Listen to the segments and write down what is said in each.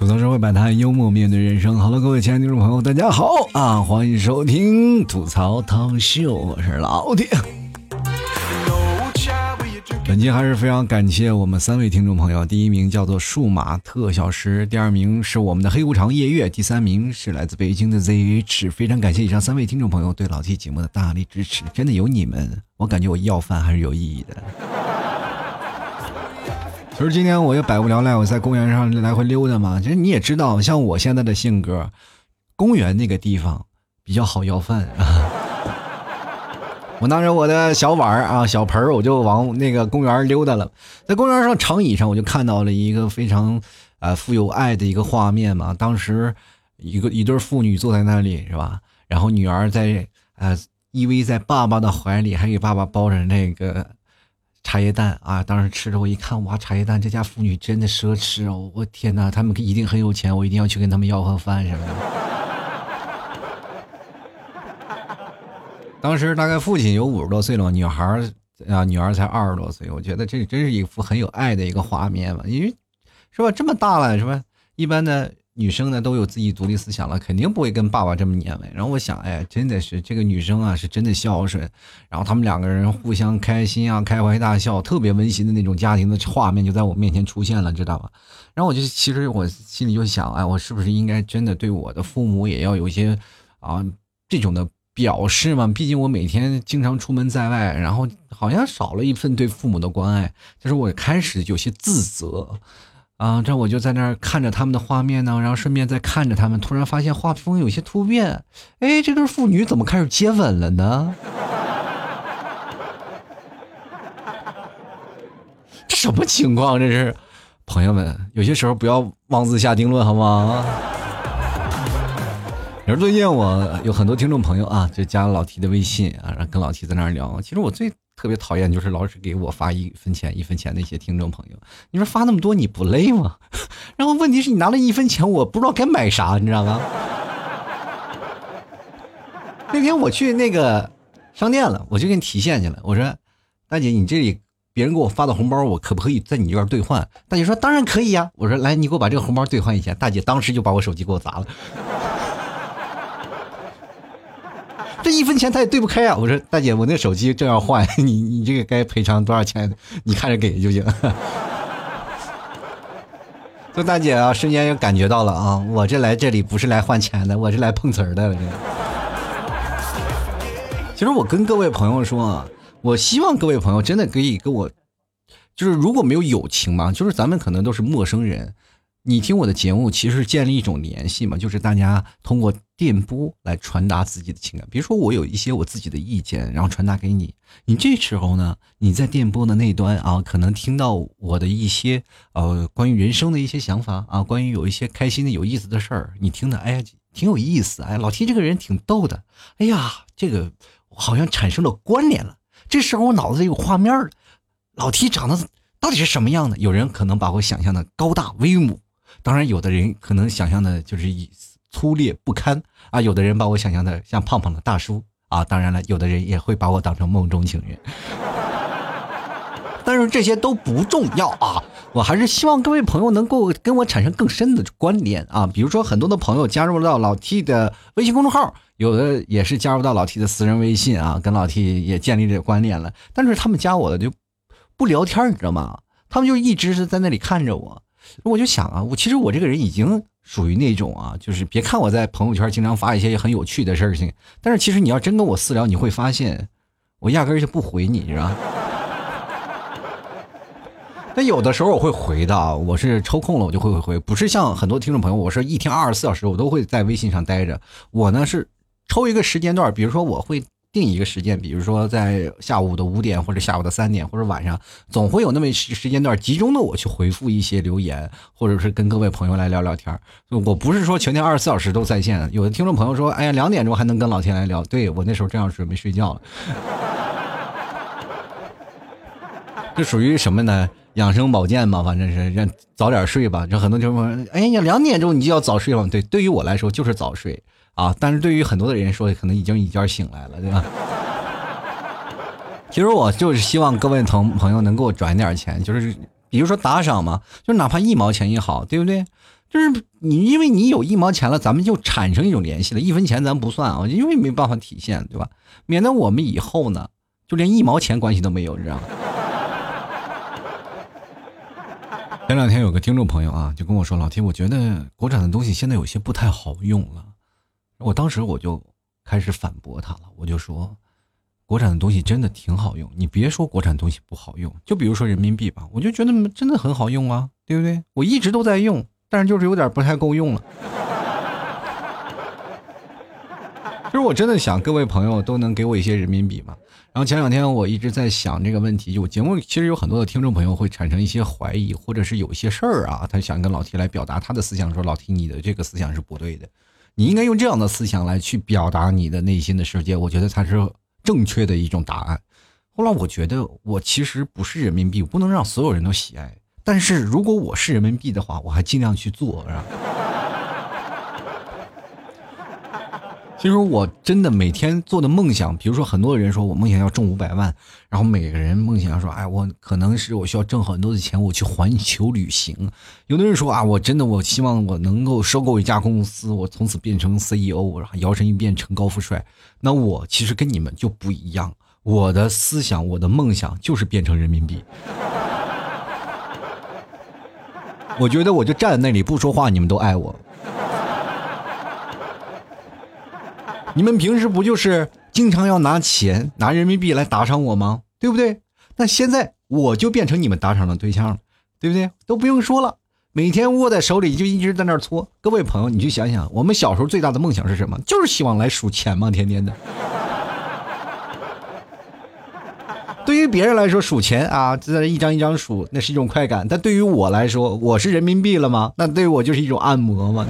吐槽社会百态，幽默面对人生。好了，各位亲爱的听众朋友，大家好啊！欢迎收听吐槽汤秀，我是老铁。本期还是非常感谢我们三位听众朋友，第一名叫做数码特效师，第二名是我们的黑无常夜月，第三名是来自北京的 ZH。非常感谢以上三位听众朋友对老 T 节目的大力支持，真的有你们，我感觉我要饭还是有意义的。不是今天我也百无聊赖，我在公园上来回溜达嘛。其实你也知道，像我现在的性格，公园那个地方比较好要饭啊。我拿着我的小碗啊、小盆儿，我就往那个公园溜达了。在公园上长椅上，我就看到了一个非常啊富有爱的一个画面嘛。当时一个一对父女坐在那里，是吧？然后女儿在啊依偎在爸爸的怀里，还给爸爸包着那个。茶叶蛋啊！当时吃着，我一看，哇，茶叶蛋，这家妇女真的奢侈哦！我天哪，他们一定很有钱，我一定要去跟他们要盒饭什么的。当时大概父亲有五十多岁了，女孩啊，女儿才二十多岁。我觉得这真是一幅很有爱的一个画面嘛，因为是吧，这么大了是吧？一般的。女生呢都有自己独立思想了，肯定不会跟爸爸这么黏歪。然后我想，哎，真的是这个女生啊，是真的孝顺。然后他们两个人互相开心啊，开怀大笑，特别温馨的那种家庭的画面就在我面前出现了，知道吧？然后我就其实我心里就想，哎，我是不是应该真的对我的父母也要有一些啊这种的表示嘛？毕竟我每天经常出门在外，然后好像少了一份对父母的关爱，就是我开始有些自责。啊，这我就在那儿看着他们的画面呢，然后顺便再看着他们，突然发现画风有些突变。哎，这对父女怎么开始接吻了呢？这什么情况？这是，朋友们，有些时候不要妄自下定论，好吗？而最近我有很多听众朋友啊，就加了老 T 的微信啊，然后跟老 T 在那儿聊。其实我最。特别讨厌就是老是给我发一分钱一分钱那些听众朋友，你说发那么多你不累吗？然后问题是你拿了一分钱，我不知道该买啥，你知道吗？那天我去那个商店了，我就给你提现去了。我说，大姐，你这里别人给我发的红包，我可不可以在你这边兑换？大姐说当然可以呀。我说来，你给我把这个红包兑换一下。大姐当时就把我手机给我砸了。这一分钱他也对不开啊！我说大姐，我那手机正要换，你你这个该赔偿多少钱？你看着给就行。这大姐啊，瞬间就感觉到了啊，我这来这里不是来换钱的，我是来碰瓷儿的。其实我跟各位朋友说啊，我希望各位朋友真的可以跟我，就是如果没有友情嘛，就是咱们可能都是陌生人。你听我的节目，其实是建立一种联系嘛，就是大家通过电波来传达自己的情感。比如说，我有一些我自己的意见，然后传达给你。你这时候呢，你在电波的那端啊，可能听到我的一些呃关于人生的一些想法啊，关于有一些开心的、有意思的事儿，你听的哎挺有意思，哎老 T 这个人挺逗的，哎呀这个好像产生了关联了。这时候我脑子里有画面了，老 T 长得到底是什么样的？有人可能把我想象的高大威武。当然，有的人可能想象的就是以粗劣不堪啊，有的人把我想象的像胖胖的大叔啊，当然了，有的人也会把我当成梦中情人。但是这些都不重要啊，我还是希望各位朋友能够跟我产生更深的关联啊，比如说很多的朋友加入到老 T 的微信公众号，有的也是加入到老 T 的私人微信啊，跟老 T 也建立这个关联了。但是他们加我的就不聊天，你知道吗？他们就一直是在那里看着我。我就想啊，我其实我这个人已经属于那种啊，就是别看我在朋友圈经常发一些很有趣的事情，但是其实你要真跟我私聊，你会发现我压根就不回你，是吧？那有的时候我会回的，我是抽空了我就会回，不是像很多听众朋友，我是一天二十四小时我都会在微信上待着。我呢是抽一个时间段，比如说我会。定一个时间，比如说在下午的五点，或者下午的三点，或者晚上，总会有那么时时间段集中的我去回复一些留言，或者是跟各位朋友来聊聊天我不是说全天二十四小时都在线。有的听众朋友说：“哎呀，两点钟还能跟老天来聊。”对我那时候正要准备睡觉了。这属于什么呢？养生保健嘛，反正是让早点睡吧。就很多听众朋友：“哎呀，两点钟你就要早睡了。”对，对于我来说就是早睡。啊！但是对于很多的人说，可能已经一觉醒来了，对吧？其实我就是希望各位同朋友能给我转点钱，就是比如说打赏嘛，就哪怕一毛钱也好，对不对？就是你因为你有一毛钱了，咱们就产生一种联系了，一分钱咱不算啊，因为没办法体现，对吧？免得我们以后呢，就连一毛钱关系都没有，你知道吗？前两天有个听众朋友啊，就跟我说：“老铁，我觉得国产的东西现在有些不太好用了。”我当时我就开始反驳他了，我就说：“国产的东西真的挺好用，你别说国产东西不好用，就比如说人民币吧，我就觉得真的很好用啊，对不对？我一直都在用，但是就是有点不太够用了。”其实我真的想各位朋友都能给我一些人民币嘛。然后前两天我一直在想这个问题，就节目其实有很多的听众朋友会产生一些怀疑，或者是有一些事儿啊，他想跟老 T 来表达他的思想，说老 T 你的这个思想是不对的，你应该用这样的思想来去表达你的内心的世界，我觉得才是正确的一种答案。后来我觉得我其实不是人民币，我不能让所有人都喜爱，但是如果我是人民币的话，我还尽量去做，是吧？其实我真的每天做的梦想，比如说很多人说我梦想要中五百万，然后每个人梦想说，哎，我可能是我需要挣很多的钱，我去环球旅行。有的人说啊，我真的我希望我能够收购一家公司，我从此变成 CEO，然后摇身一变成高富帅。那我其实跟你们就不一样，我的思想，我的梦想就是变成人民币。我觉得我就站在那里不说话，你们都爱我。你们平时不就是经常要拿钱、拿人民币来打赏我吗？对不对？那现在我就变成你们打赏的对象了，对不对？都不用说了，每天握在手里就一直在那搓。各位朋友，你去想想，我们小时候最大的梦想是什么？就是希望来数钱嘛，天天的。对于别人来说，数钱啊，就在一张一张数，那是一种快感；但对于我来说，我是人民币了吗？那对我就是一种按摩嘛。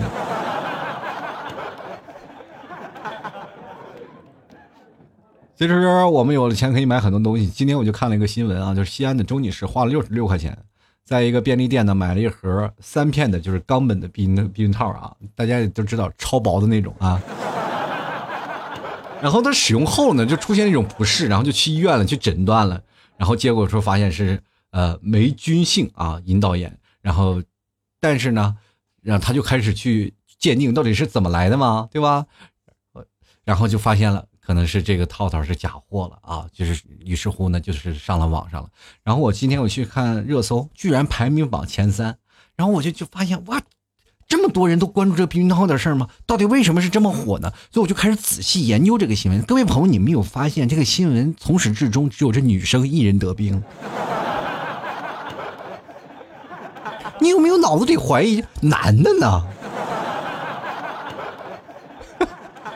其实我们有了钱可以买很多东西。今天我就看了一个新闻啊，就是西安的周女士花了六十六块钱，在一个便利店呢买了一盒三片的，就是冈本的避孕避孕套啊，大家也都知道超薄的那种啊。然后她使用后呢，就出现一种不适，然后就去医院了，去诊断了，然后结果说发现是呃霉菌性啊阴道炎，然后但是呢，然后他就开始去鉴定到底是怎么来的嘛，对吧？然后就发现了。可能是这个套套是假货了啊，就是于是乎呢，就是上了网上了。然后我今天我去看热搜，居然排名榜前三。然后我就就发现哇，这么多人都关注这避孕套的事儿吗？到底为什么是这么火呢？所以我就开始仔细研究这个新闻。各位朋友，你们有发现这个新闻从始至终只有这女生一人得病？你有没有脑子里怀疑男的呢？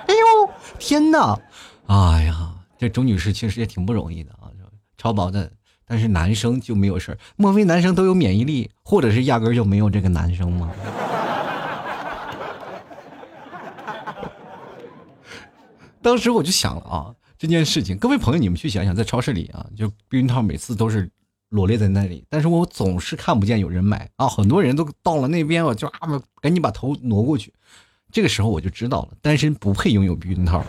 哎呦，天哪！哎呀，这周女士其实也挺不容易的啊，超薄的。但是男生就没有事儿？莫非男生都有免疫力，或者是压根就没有这个男生吗？当时我就想了啊，这件事情，各位朋友，你们去想想，在超市里啊，就避孕套每次都是罗列在那里，但是我总是看不见有人买啊，很多人都到了那边，我就啊，赶紧把头挪过去。这个时候我就知道了，单身不配拥有避孕套。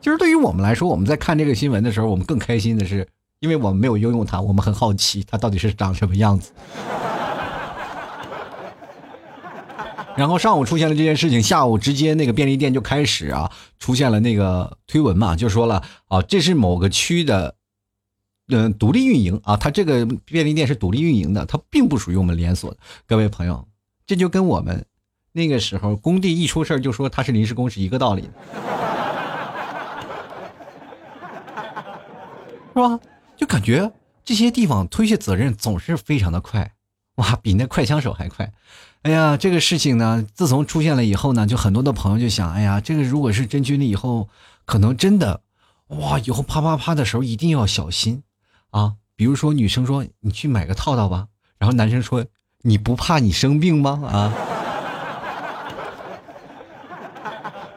其实对于我们来说，我们在看这个新闻的时候，我们更开心的是，因为我们没有拥有它，我们很好奇它到底是长什么样子。然后上午出现了这件事情，下午直接那个便利店就开始啊出现了那个推文嘛，就说了啊，这是某个区的，嗯，独立运营啊，它这个便利店是独立运营的，它并不属于我们连锁的。各位朋友，这就跟我们那个时候工地一出事就说它是临时工是一个道理。是吧？就感觉这些地方推卸责任总是非常的快，哇，比那快枪手还快。哎呀，这个事情呢，自从出现了以后呢，就很多的朋友就想，哎呀，这个如果是真菌了以后，可能真的，哇，以后啪啪啪的时候一定要小心啊。比如说女生说你去买个套套吧，然后男生说你不怕你生病吗？啊。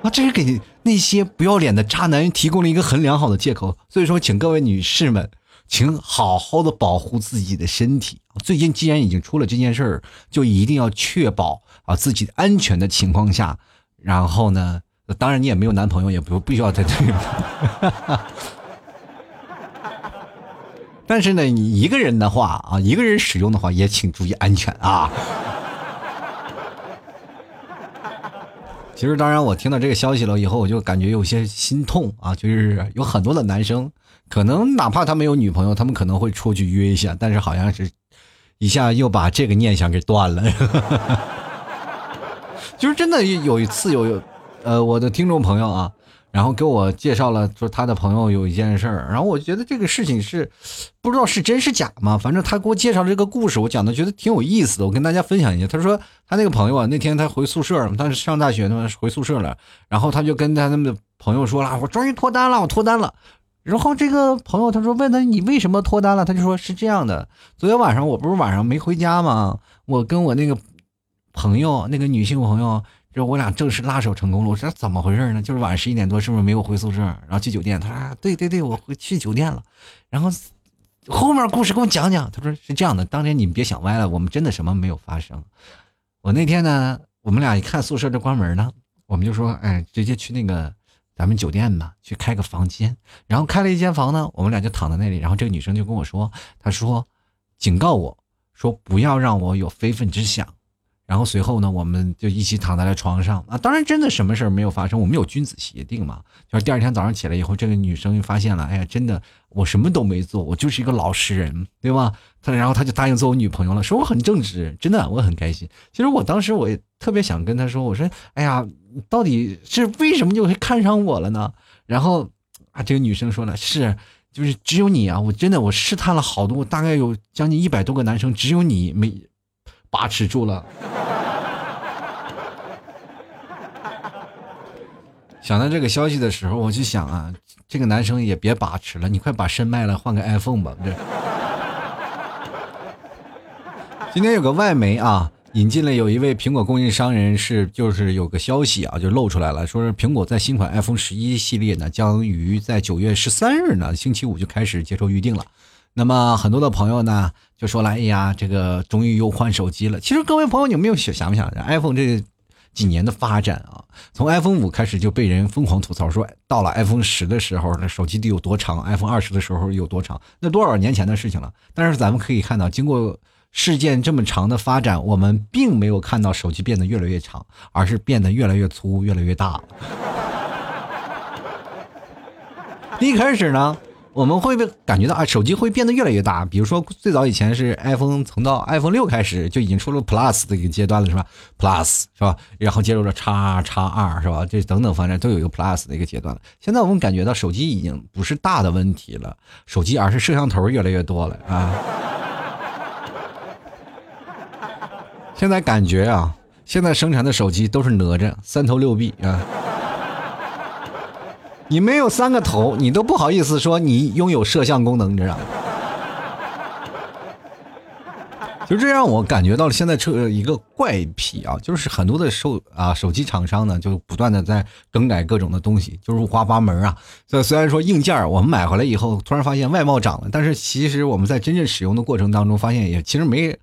啊，这是给那些不要脸的渣男提供了一个很良好的借口。所以说，请各位女士们，请好好的保护自己的身体。最近既然已经出了这件事儿，就一定要确保啊自己安全的情况下，然后呢，当然你也没有男朋友，也不不需要在这里。但是呢，你一个人的话啊，一个人使用的话，也请注意安全啊。其实，当然，我听到这个消息了以后，我就感觉有些心痛啊。就是有很多的男生，可能哪怕他没有女朋友，他们可能会出去约一下，但是好像是，一下又把这个念想给断了。就是真的有一次有，呃，我的听众朋友啊。然后给我介绍了，说他的朋友有一件事儿，然后我觉得这个事情是不知道是真是假嘛，反正他给我介绍这个故事，我讲的觉得挺有意思的，我跟大家分享一下。他说他那个朋友啊，那天他回宿舍，他是上大学呢，回宿舍了，然后他就跟他那的朋友说了，我终于脱单了，我脱单了。然后这个朋友他说问他你为什么脱单了，他就说是这样的，昨天晚上我不是晚上没回家吗？我跟我那个朋友，那个女性朋友。就我俩正式拉手成功了，我说怎么回事呢？就是晚上十一点多，是不是没有回宿舍，然后去酒店？他说对对对，我回去酒店了。然后后面故事给我讲讲。他说是这样的，当天你们别想歪了，我们真的什么没有发生。我那天呢，我们俩一看宿舍这关门了，我们就说，哎，直接去那个咱们酒店吧，去开个房间。然后开了一间房呢，我们俩就躺在那里。然后这个女生就跟我说，她说警告我说不要让我有非分之想。然后随后呢，我们就一起躺在了床上啊。当然，真的什么事儿没有发生，我们有君子协定嘛。就是第二天早上起来以后，这个女生就发现了，哎呀，真的我什么都没做，我就是一个老实人，对吧？她然后她就答应做我女朋友了，说我很正直，真的我很开心。其实我当时我也特别想跟她说，我说，哎呀，到底是为什么就会看上我了呢？然后啊，这个女生说了，是就是只有你啊，我真的我试探了好多，大概有将近一百多个男生，只有你没把持住了。想到这个消息的时候，我就想啊，这个男生也别把持了，你快把肾卖了，换个 iPhone 吧。这。今天有个外媒啊，引进了有一位苹果供应商人士，就是有个消息啊，就露出来了，说是苹果在新款 iPhone 十一系列呢，将于在九月十三日呢，星期五就开始接受预定了。那么很多的朋友呢，就说了，哎呀，这个终于又换手机了。其实各位朋友，你们有想想不想，iPhone 这？几年的发展啊，从 iPhone 五开始就被人疯狂吐槽，说到了 iPhone 十的时候，那手机得有多长；iPhone 二十的时候有多长，那多少年前的事情了。但是咱们可以看到，经过事件这么长的发展，我们并没有看到手机变得越来越长，而是变得越来越粗、越来越大。一开始呢。我们会不会感觉到啊，手机会变得越来越大？比如说，最早以前是 iPhone，从到 iPhone 六开始就已经出了 Plus 的一个阶段了，是吧？Plus 是吧？然后接入了叉叉二，是吧？这等等，反正都有一个 Plus 的一个阶段了。现在我们感觉到手机已经不是大的问题了，手机而是摄像头越来越多了啊。现在感觉啊，现在生产的手机都是哪吒三头六臂啊。你没有三个头，你都不好意思说你拥有摄像功能，你知道吗？就这让我感觉到了现在这一个怪癖啊，就是很多的手啊手机厂商呢，就不断的在更改各种的东西，就是五花八门啊。这虽然说硬件我们买回来以后，突然发现外貌涨了，但是其实我们在真正使用的过程当中，发现也其实没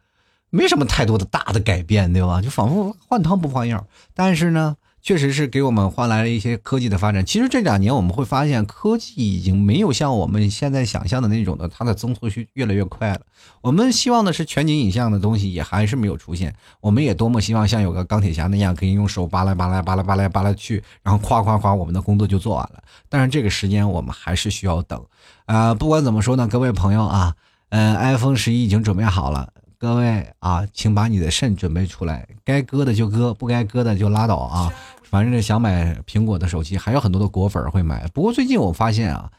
没什么太多的大的改变，对吧？就仿佛换汤不换药。但是呢。确实是给我们换来了一些科技的发展。其实这两年我们会发现，科技已经没有像我们现在想象的那种的，它的增速是越来越快了。我们希望的是全景影像的东西，也还是没有出现。我们也多么希望像有个钢铁侠那样，可以用手扒拉扒拉扒拉扒拉扒拉去，然后夸夸夸，我们的工作就做完了。但是这个时间我们还是需要等。啊，不管怎么说呢，各位朋友啊，嗯，iPhone 十一已经准备好了。各位啊，请把你的肾准备出来，该割的就割，不该割的就拉倒啊！反正想买苹果的手机，还有很多的果粉会买。不过最近我发现啊，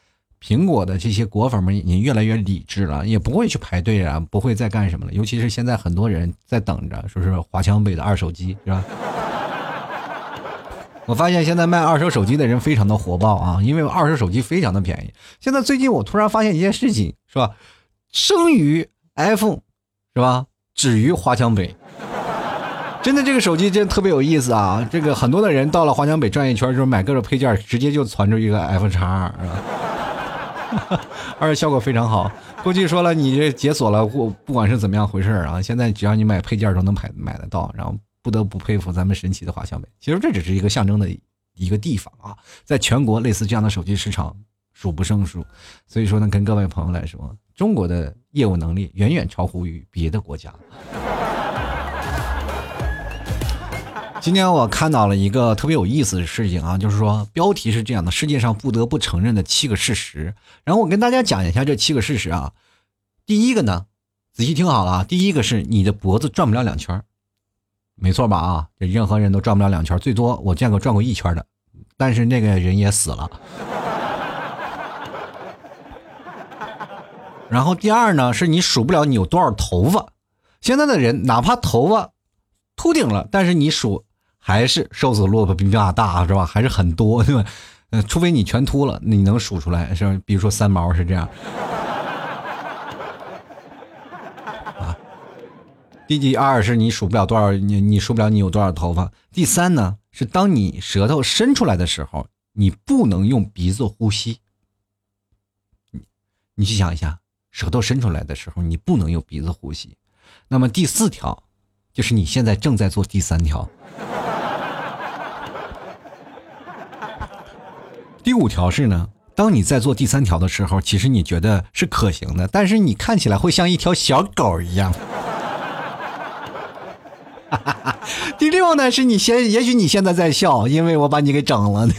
苹果的这些果粉们也越来越理智了，也不会去排队啊，不会再干什么了。尤其是现在很多人在等着，说是华强北的二手机，是吧？我发现现在卖二手手机的人非常的火爆啊，因为二手手机非常的便宜。现在最近我突然发现一件事情，是吧？生于 iPhone。是吧？止于华强北，真的这个手机真特别有意思啊！这个很多的人到了华强北转一圈，就是买各种配件，直接就传出一个 F 叉二，是吧？而且效果非常好。估计说了，你这解锁了，不不管是怎么样回事啊，现在只要你买配件都能买买得到。然后不得不佩服咱们神奇的华强北。其实这只是一个象征的一个地方啊，在全国类似这样的手机市场数不胜数。所以说呢，跟各位朋友来说。中国的业务能力远远超乎于别的国家。今天我看到了一个特别有意思的事情啊，就是说标题是这样的：世界上不得不承认的七个事实。然后我跟大家讲一下这七个事实啊。第一个呢，仔细听好了啊，第一个是你的脖子转不了两圈没错吧？啊，这任何人都转不了两圈最多我见过转过一圈的，但是那个人也死了。然后第二呢，是你数不了你有多少头发。现在的人哪怕头发秃顶了，但是你数。还是瘦子骆驼比较大是吧？还是很多对吧？嗯，除非你全秃了，你能数出来是吧？比如说三毛是这样。啊，第第二是你数不了多少，你你数不了你有多少头发。第三呢是当你舌头伸出来的时候，你不能用鼻子呼吸。你去想一下，舌头伸出来的时候，你不能用鼻子呼吸。那么第四条，就是你现在正在做第三条。第五条是呢，当你在做第三条的时候，其实你觉得是可行的，但是你看起来会像一条小狗一样。第六呢，是你先，也许你现在在笑，因为我把你给整了。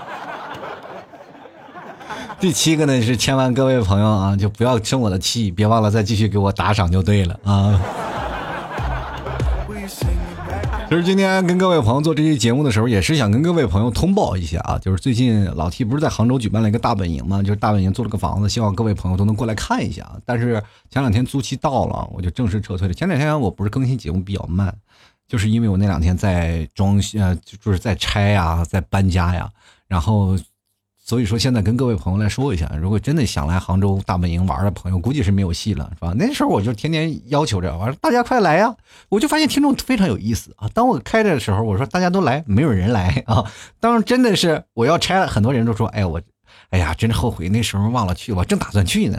第七个呢，是千万各位朋友啊，就不要生我的气，别忘了再继续给我打赏就对了啊。其实今天跟各位朋友做这期节目的时候，也是想跟各位朋友通报一下啊，就是最近老 T 不是在杭州举办了一个大本营嘛，就是大本营租了个房子，希望各位朋友都能过来看一下。但是前两天租期到了，我就正式撤退了。前两天我不是更新节目比较慢，就是因为我那两天在装修，就是在拆呀，在搬家呀，然后。所以说，现在跟各位朋友来说一下，如果真的想来杭州大本营玩的朋友，估计是没有戏了，是吧？那时候我就天天要求着，我说大家快来呀！我就发现听众非常有意思啊。当我开着的时候，我说大家都来，没有人来啊。当真的是我要拆了，很多人都说，哎我，哎呀，真的后悔那时候忘了去，我正打算去呢。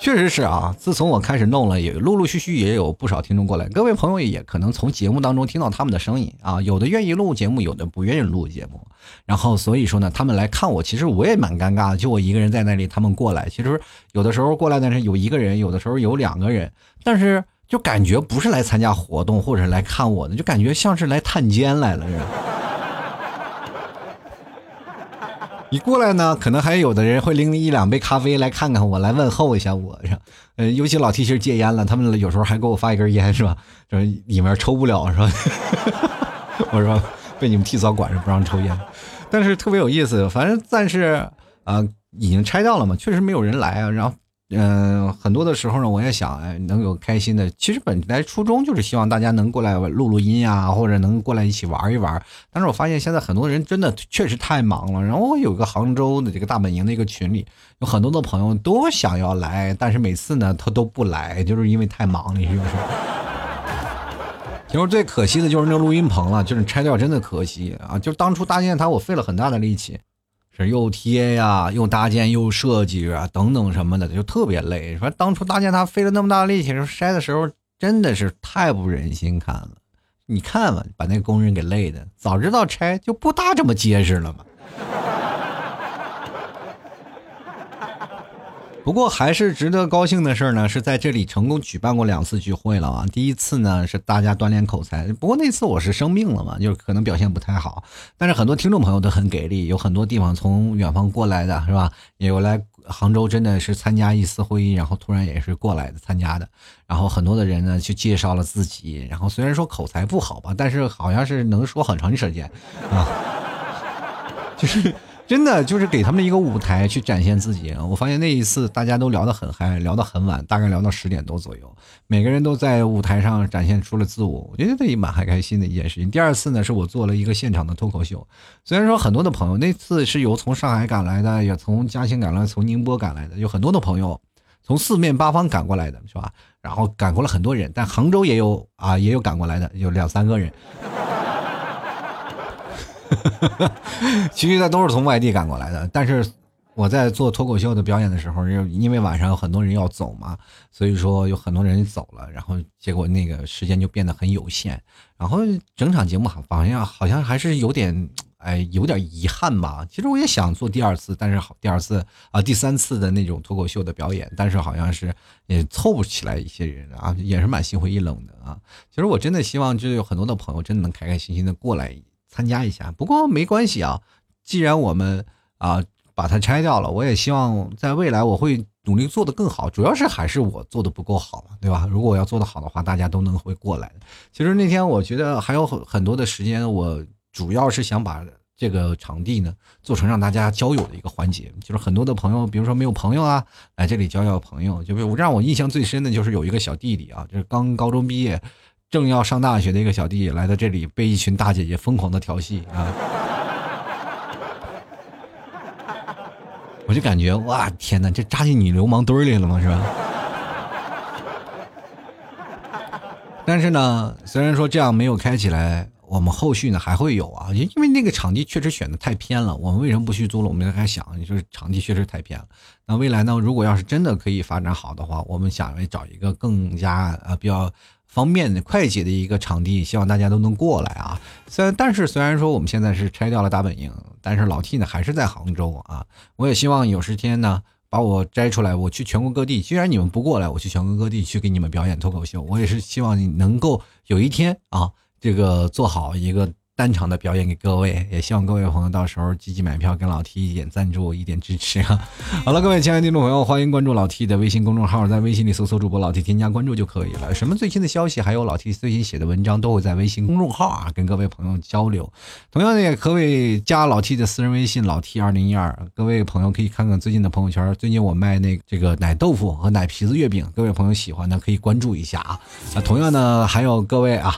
确实是啊，自从我开始弄了，也陆陆续续也有不少听众过来。各位朋友也可能从节目当中听到他们的声音啊，有的愿意录节目，有的不愿意录节目。然后所以说呢，他们来看我，其实我也蛮尴尬的，就我一个人在那里，他们过来，其实有的时候过来呢是有一个人，有的时候有两个人，但是就感觉不是来参加活动或者来看我的，就感觉像是来探监来了似的。你过来呢，可能还有的人会拎一两杯咖啡来看看我，来问候一下我，是吧？呃，尤其老提心戒烟了，他们有时候还给我发一根烟，是吧？说里面抽不了，是吧？我说被你们提早管着不让抽烟，但是特别有意思，反正暂时啊已经拆掉了嘛，确实没有人来啊，然后。嗯，很多的时候呢，我也想，哎，能有开心的。其实本来初衷就是希望大家能过来录录音呀，或者能过来一起玩一玩。但是我发现现在很多人真的确实太忙了。然后我有个杭州的这个大本营的一个群里，有很多的朋友都想要来，但是每次呢他都不来，就是因为太忙了，是不是？其实最可惜的就是那个录音棚了，就是拆掉真的可惜啊！就当初搭建它，我费了很大的力气。又贴呀，又搭建又设计啊，等等什么的，就特别累。说当初搭建它费了那么大力气，说筛的时候真的是太不忍心看了。你看吧，把那工人给累的，早知道拆就不搭这么结实了嘛。不过还是值得高兴的事呢，是在这里成功举办过两次聚会了啊。第一次呢是大家锻炼口才，不过那次我是生病了嘛，就是可能表现不太好。但是很多听众朋友都很给力，有很多地方从远方过来的是吧？也有来杭州，真的是参加一次会议，然后突然也是过来的参加的。然后很多的人呢就介绍了自己，然后虽然说口才不好吧，但是好像是能说很长时间啊，就是。真的就是给他们一个舞台去展现自己。我发现那一次大家都聊得很嗨，聊得很晚，大概聊到十点多左右，每个人都在舞台上展现出了自我。我觉得这也蛮还开心的一件事情。第二次呢，是我做了一个现场的脱口秀。虽然说很多的朋友那次是由从上海赶来的，也从嘉兴赶来，从宁波赶来的，有很多的朋友从四面八方赶过来的，是吧？然后赶过了很多人，但杭州也有啊，也有赶过来的，有两三个人。其实呢，都是从外地赶过来的。但是我在做脱口秀的表演的时候，因为晚上有很多人要走嘛，所以说有很多人走了，然后结果那个时间就变得很有限。然后整场节目好像好像还是有点 哎，有点遗憾吧。其实我也想做第二次，但是好第二次啊，第三次的那种脱口秀的表演，但是好像是也凑不起来一些人啊，也是蛮心灰意冷的啊。其实我真的希望，就有很多的朋友真的能开开心心的过来参加一下。不过没关系啊，既然我们啊把它拆掉了，我也希望在未来我会努力做得更好。主要是还是我做的不够好嘛，对吧？如果我要做得好的话，大家都能会过来。其实那天我觉得还有很很多的时间我。主要是想把这个场地呢做成让大家交友的一个环节，就是很多的朋友，比如说没有朋友啊，来这里交交朋友。就比如让我印象最深的就是有一个小弟弟啊，就是刚高中毕业，正要上大学的一个小弟来到这里，被一群大姐姐疯狂的调戏啊！我就感觉哇天哪，这扎进你流氓堆里了吗？是吧？但是呢，虽然说这样没有开起来。我们后续呢还会有啊，因为那个场地确实选的太偏了。我们为什么不去租了？我们还想，就是场地确实太偏了。那未来呢，如果要是真的可以发展好的话，我们想找一个更加呃比较方便的、快捷的一个场地，希望大家都能过来啊。虽然但是虽然说我们现在是拆掉了大本营，但是老 T 呢还是在杭州啊。我也希望有时间呢把我摘出来，我去全国各地。既然你们不过来，我去全国各地去给你们表演脱口秀。我也是希望你能够有一天啊。这个做好一个单场的表演给各位，也希望各位朋友到时候积极买票，跟老 T 一点赞助，一点支持啊！好了，各位亲爱的听众朋友，欢迎关注老 T 的微信公众号，在微信里搜索主播老 T，添加关注就可以了。什么最新的消息，还有老 T 最新写的文章，都会在微信公众号啊跟各位朋友交流。同样的，也可以加老 T 的私人微信老 T 二零一二。各位朋友可以看看最近的朋友圈，最近我卖那这个奶豆腐和奶皮子月饼，各位朋友喜欢的可以关注一下啊。啊，同样呢，还有各位啊。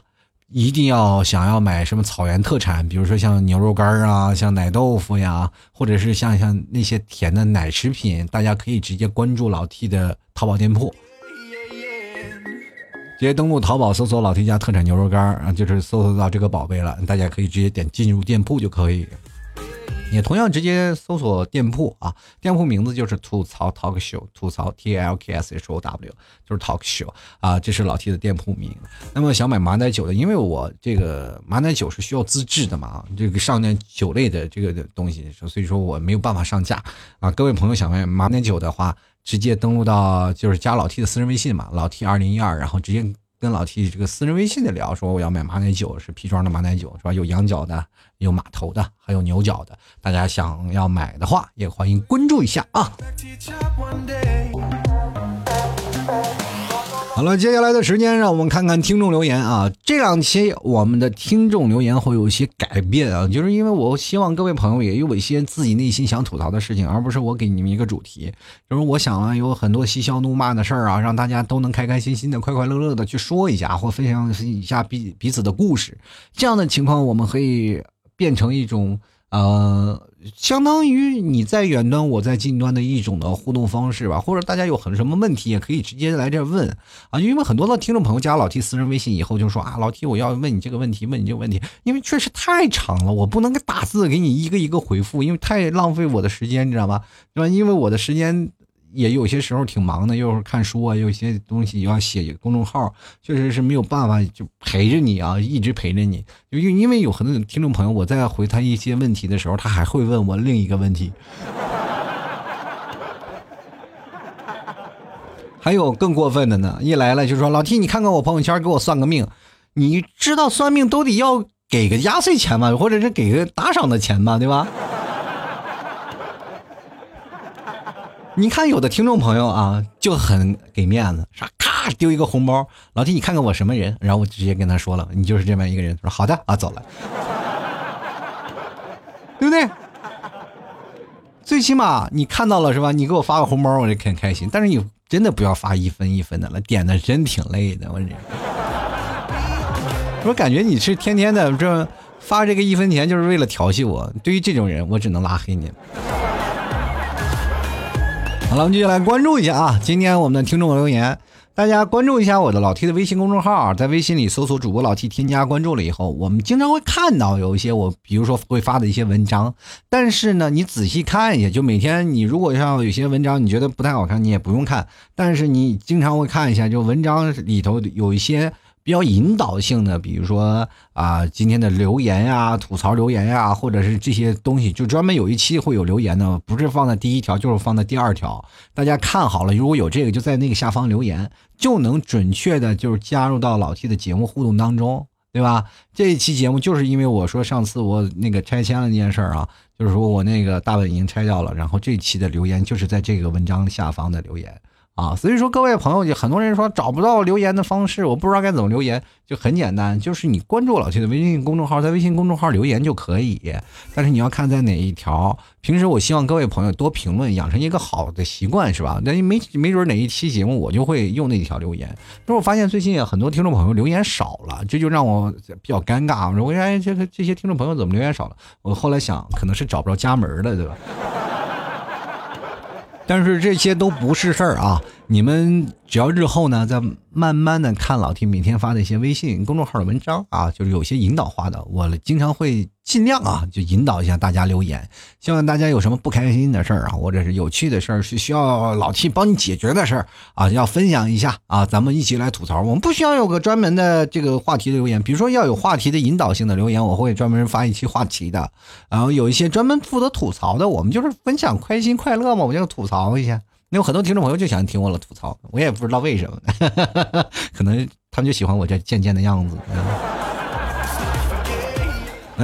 一定要想要买什么草原特产，比如说像牛肉干啊，像奶豆腐呀，或者是像像那些甜的奶食品，大家可以直接关注老 T 的淘宝店铺，直接登录淘宝搜索老 T 家特产牛肉干啊，就是搜索到这个宝贝了，大家可以直接点进入店铺就可以。也同样直接搜索店铺啊，店铺名字就是吐槽 talk show，吐槽 T L K S H O W，就是 talk show 啊，这是老 T 的店铺名。那么想买马奶酒的，因为我这个马奶酒是需要自制的嘛，这个上点酒类的这个东西，所以说我没有办法上架啊。各位朋友想买马奶酒的话，直接登录到就是加老 T 的私人微信嘛，老 T 二零一二，然后直接。跟老 T 这个私人微信的聊，说我要买马奶酒，是砒霜的马奶酒，是吧？有羊角的，有马头的，还有牛角的。大家想要买的话，也欢迎关注一下啊。好了，接下来的时间让我们看看听众留言啊。这两期我们的听众留言会有一些改变啊，就是因为我希望各位朋友也有一些自己内心想吐槽的事情，而不是我给你们一个主题。就是我想啊，有很多嬉笑怒骂的事儿啊，让大家都能开开心心的、快快乐乐的去说一下，或分享一下彼彼此的故事。这样的情况，我们可以变成一种。呃，相当于你在远端，我在近端的一种的互动方式吧，或者大家有很什么问题，也可以直接来这问啊。因为很多的听众朋友加老 T 私人微信以后，就说啊，老 T 我要问你这个问题，问你这个问题，因为确实太长了，我不能给打字给你一个一个回复，因为太浪费我的时间，你知道吗？对吧？因为我的时间。也有些时候挺忙的，又是看书啊，有些东西要写公众号，确实是没有办法就陪着你啊，一直陪着你。因为因为有很多听众朋友，我在回他一些问题的时候，他还会问我另一个问题。还有更过分的呢，一来了就说老 T，你看看我朋友圈，给我算个命。你知道算命都得要给个压岁钱吗，或者是给个打赏的钱嘛，对吧？你看，有的听众朋友啊，就很给面子，啥咔丢一个红包，老弟，你看看我什么人？然后我直接跟他说了，你就是这么一个人。说好的啊，走了，对不对？最起码你看到了是吧？你给我发个红包，我就很开心。但是你真的不要发一分一分的了，点的真挺累的。我这，我感觉你是天天的这发这个一分钱，就是为了调戏我。对于这种人，我只能拉黑你。好了，我们继续来关注一下啊！今天我们的听众留言，大家关注一下我的老 T 的微信公众号，在微信里搜索主播老 T，添加关注了以后，我们经常会看到有一些我，比如说会发的一些文章，但是呢，你仔细看一下，就每天你如果像有些文章你觉得不太好看，你也不用看，但是你经常会看一下，就文章里头有一些比较引导性的，比如说啊，今天的留言呀、吐槽留言呀，或者是这些东西，就专门有一期会有留言的，不是放在第一条，就是放在第二条。大家看好了，如果有这个，就在那个下方留言，就能准确的，就是加入到老 T 的节目互动当中，对吧？这一期节目就是因为我说上次我那个拆迁了那件事儿啊，就是说我那个大本营拆掉了，然后这期的留言就是在这个文章下方的留言。啊，所以说各位朋友，就很多人说找不到留言的方式，我不知道该怎么留言，就很简单，就是你关注老 T 的微信公众号，在微信公众号留言就可以。但是你要看在哪一条。平时我希望各位朋友多评论，养成一个好的习惯，是吧？那没没准哪一期节目我就会用那条留言。是我发现最近很多听众朋友留言少了，这就让我比较尴尬。我说哎，这个这些听众朋友怎么留言少了？我后来想，可能是找不着家门了，对吧？但是这些都不是事儿啊！你们只要日后呢，再慢慢的看老 T 每天发的一些微信公众号的文章啊，就是有些引导化的，我经常会尽量啊，就引导一下大家留言。希望大家有什么不开心的事儿啊，或者是有趣的事儿，是需要老 T 帮你解决的事儿啊，要分享一下啊，咱们一起来吐槽。我们不需要有个专门的这个话题的留言，比如说要有话题的引导性的留言，我会专门发一期话题的。然后有一些专门负责吐槽的，我们就是分享开心快乐嘛，我就吐槽一下。那有很多听众朋友就想听我了吐槽，我也不知道为什么，可能他们就喜欢我这贱贱的样子。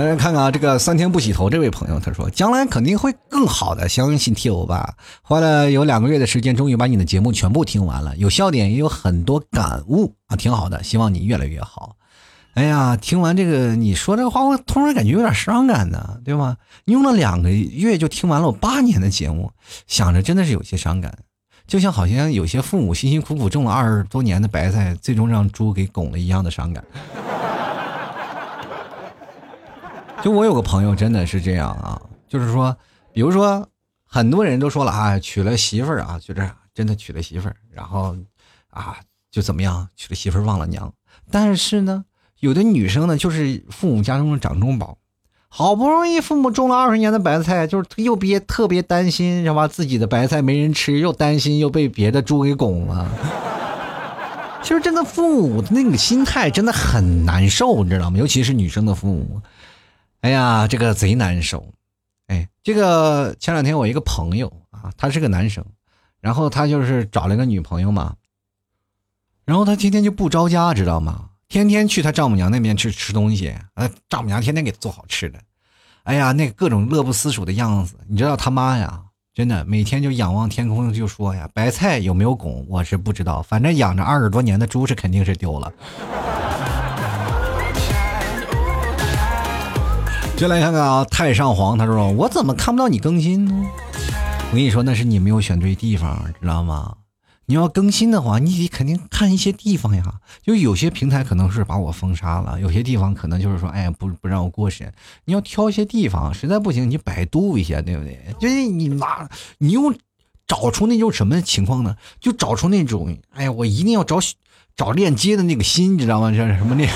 来看看啊，这个三天不洗头这位朋友，他说将来肯定会更好的，相信 T 欧吧。花了有两个月的时间，终于把你的节目全部听完了，有笑点，也有很多感悟啊，挺好的，希望你越来越好。哎呀，听完这个你说这个话，我突然感觉有点伤感呢，对吗？你用了两个月就听完了我八年的节目，想着真的是有些伤感，就像好像有些父母辛辛苦苦种了二十多年的白菜，最终让猪给拱了一样的伤感。就我有个朋友真的是这样啊，就是说，比如说很多人都说了啊，娶了媳妇儿啊，就这真的娶了媳妇儿，然后啊就怎么样，娶了媳妇儿忘了娘，但是呢。有的女生呢，就是父母家中的掌中宝，好不容易父母种了二十年的白菜，就是又别特别担心，是吧？自己的白菜没人吃，又担心又被别的猪给拱了。其实，真的父母的那个心态真的很难受，你知道吗？尤其是女生的父母，哎呀，这个贼难受。哎，这个前两天我一个朋友啊，他是个男生，然后他就是找了个女朋友嘛，然后他天天就不着家，知道吗？天天去他丈母娘那边去吃东西，呃，丈母娘天天给他做好吃的，哎呀，那各种乐不思蜀的样子，你知道他妈呀，真的每天就仰望天空就说呀，白菜有没有拱，我是不知道，反正养着二十多年的猪是肯定是丢了。就来看看啊，太上皇，他说我怎么看不到你更新呢？我跟你说，那是你没有选对地方，知道吗？你要更新的话，你得肯定看一些地方呀。就有些平台可能是把我封杀了，有些地方可能就是说，哎呀，不不让我过审。你要挑一些地方，实在不行，你百度一下，对不对？就是你拿，你用找出那种什么情况呢？就找出那种，哎呀，我一定要找找链接的那个心，你知道吗？这是什么链？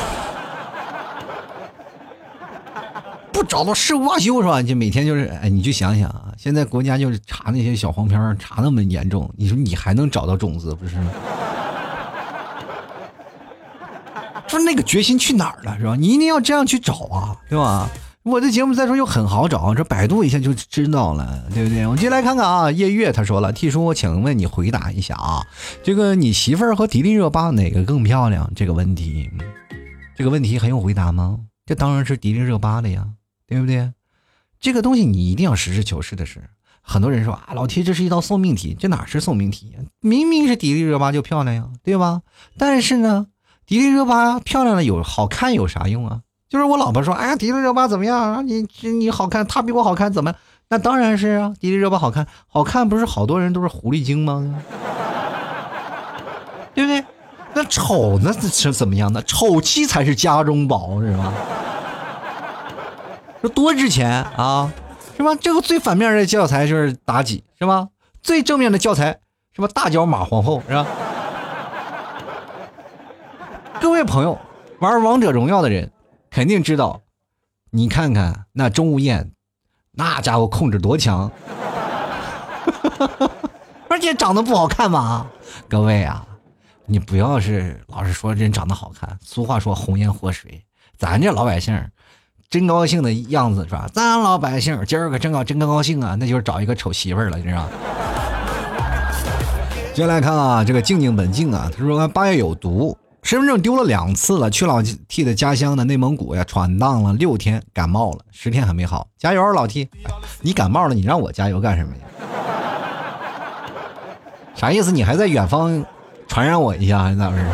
不找到誓不罢休是吧？就每天就是，哎，你就想想啊，现在国家就是查那些小黄片查那么严重，你说你还能找到种子不是吗？说那个决心去哪儿了是吧？你一定要这样去找啊，对吧？我的节目再说又很好找，这百度一下就知道了，对不对？我们接来看看啊，夜月他说了，T 叔，我请问你回答一下啊，这个你媳妇儿和迪丽热巴哪个更漂亮？这个问题，这个问题还用回答吗？这当然是迪丽热巴的呀。对不对？这个东西你一定要实事求是的是。很多人说啊，老铁，这是一道送命题，这哪是送命题？明明是迪丽热巴就漂亮呀，对吧？但是呢，迪丽热巴漂亮的有好看有啥用啊？就是我老婆说，哎呀，迪丽热巴怎么样啊？你你好看，她比我好看，怎么？那当然是啊，迪丽热巴好看，好看不是好多人都是狐狸精吗？对不对？那丑那是怎么样的？丑妻才是家中宝，是吧？这多值钱啊，是吧？这个最反面的教材就是妲己，是吧？最正面的教材是吧？大脚马皇后，是吧？各位朋友，玩王者荣耀的人肯定知道，你看看那钟无艳，那家伙控制多强，而且长得不好看嘛。各位啊，你不要是老是说人长得好看，俗话说红颜祸水，咱这老百姓真高兴的样子是吧？咱老百姓今儿个真高真高兴啊，那就是找一个丑媳妇儿了，你知道。接下来看啊，这个静静本静啊，他说八月有毒。身份证丢了两次了，去老 T 的家乡的内蒙古呀，闯荡了六天，感冒了，十天还没好，加油，老 T！你感冒了，你让我加油干什么呀？啥意思？你还在远方传染我一下，还是咋回事？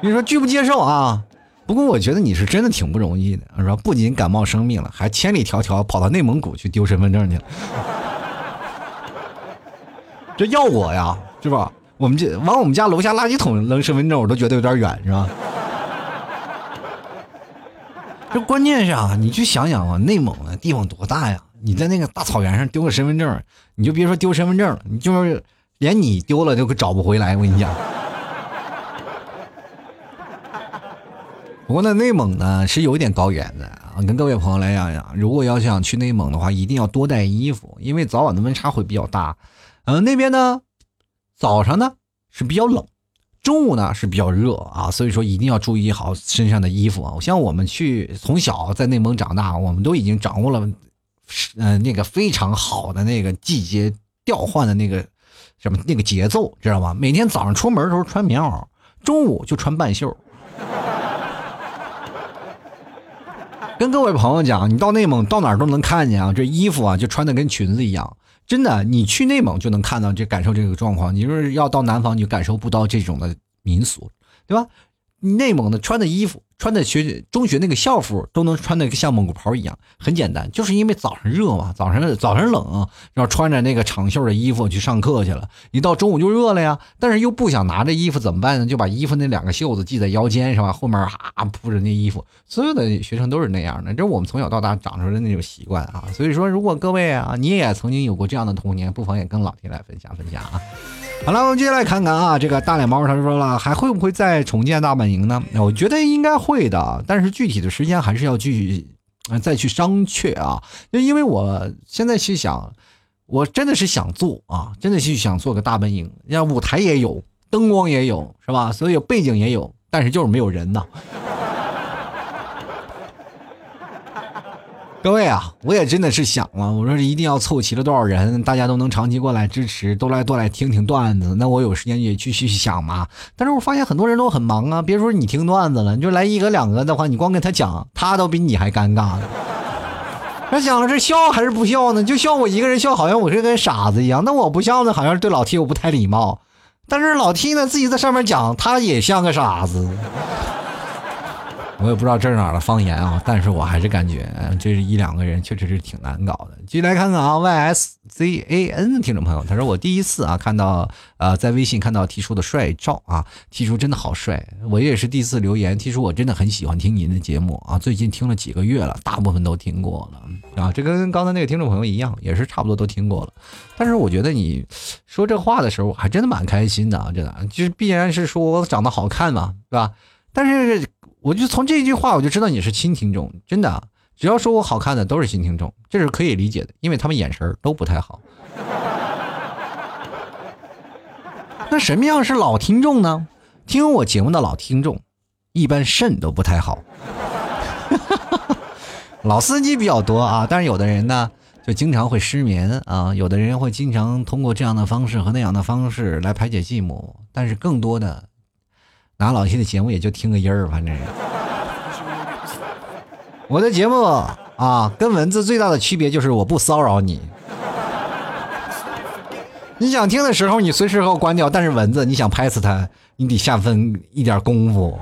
你说拒不接受啊？不过我觉得你是真的挺不容易的，是吧？不仅感冒生病了，还千里迢迢跑到内蒙古去丢身份证去了，这要我呀，是吧？我们这往我们家楼下垃圾桶扔身份证，我都觉得有点远，是吧？这关键是啊，你去想想啊，内蒙的地方多大呀？你在那个大草原上丢个身份证，你就别说丢身份证了，你就是连你丢了都找不回来。我跟你讲。不过呢，内蒙呢是有一点高原的啊，跟各位朋友来讲讲，如果要想去内蒙的话，一定要多带衣服，因为早晚的温差会比较大。嗯，那边呢？早上呢是比较冷，中午呢是比较热啊，所以说一定要注意好身上的衣服啊。像我们去从小在内蒙长大，我们都已经掌握了，嗯，那个非常好的那个季节调换的那个什么那个节奏，知道吗？每天早上出门的时候穿棉袄，中午就穿半袖。跟各位朋友讲，你到内蒙到哪儿都能看见啊，这衣服啊就穿的跟裙子一样。真的，你去内蒙就能看到这感受这个状况。你说要到南方，你就感受不到这种的民俗，对吧？内蒙的穿的衣服。穿的学中学那个校服都能穿的像蒙古袍一样，很简单，就是因为早上热嘛，早上早上冷，然后穿着那个长袖的衣服去上课去了。一到中午就热了呀，但是又不想拿着衣服怎么办呢？就把衣服那两个袖子系在腰间是吧？后面哈铺着那衣服，所有的学生都是那样的，这是我们从小到大长出来的那种习惯啊。所以说，如果各位啊，你也曾经有过这样的童年，不妨也跟老铁来分享分享啊。好了，我们接下来看看啊，这个大脸猫他说了，还会不会再重建大本营呢？我觉得应该会的，但是具体的时间还是要继续再去商榷啊。就因为我现在去想，我真的是想做啊，真的是想做个大本营，像舞台也有，灯光也有，是吧？所有背景也有，但是就是没有人呐。各位啊，我也真的是想了，我说一定要凑齐了多少人，大家都能长期过来支持，都来多来听听段子，那我有时间也继续想嘛。但是我发现很多人都很忙啊，别说你听段子了，你就来一个两个的话，你光跟他讲，他都比你还尴尬呢。他想了，这笑还是不笑呢？就笑我一个人笑，好像我是跟傻子一样。那我不笑呢，好像对老 T 我不太礼貌。但是老 T 呢，自己在上面讲，他也像个傻子。我也不知道这是哪儿的方言啊，但是我还是感觉这是一两个人确实是挺难搞的。继续来看看啊，Y S Z A N 听众朋友，他说我第一次啊看到呃在微信看到 T 叔的帅照啊，T 叔真的好帅。我也是第一次留言，T 叔我真的很喜欢听您的节目啊，最近听了几个月了，大部分都听过了啊。这跟刚才那个听众朋友一样，也是差不多都听过了。但是我觉得你说这话的时候，我还真的蛮开心的啊，真的就是必然是说我长得好看嘛，是吧？但是。我就从这句话我就知道你是新听众，真的，只要说我好看的都是新听众，这是可以理解的，因为他们眼神都不太好。那什么样是老听众呢？听我节目的老听众，一般肾都不太好。老司机比较多啊，但是有的人呢，就经常会失眠啊，有的人会经常通过这样的方式和那样的方式来排解寂寞，但是更多的。拿老 T 的节目也就听个音儿，反正。我的节目啊，跟文字最大的区别就是我不骚扰你。你想听的时候，你随时给我关掉。但是文字，你想拍死它，你得下分一点功夫，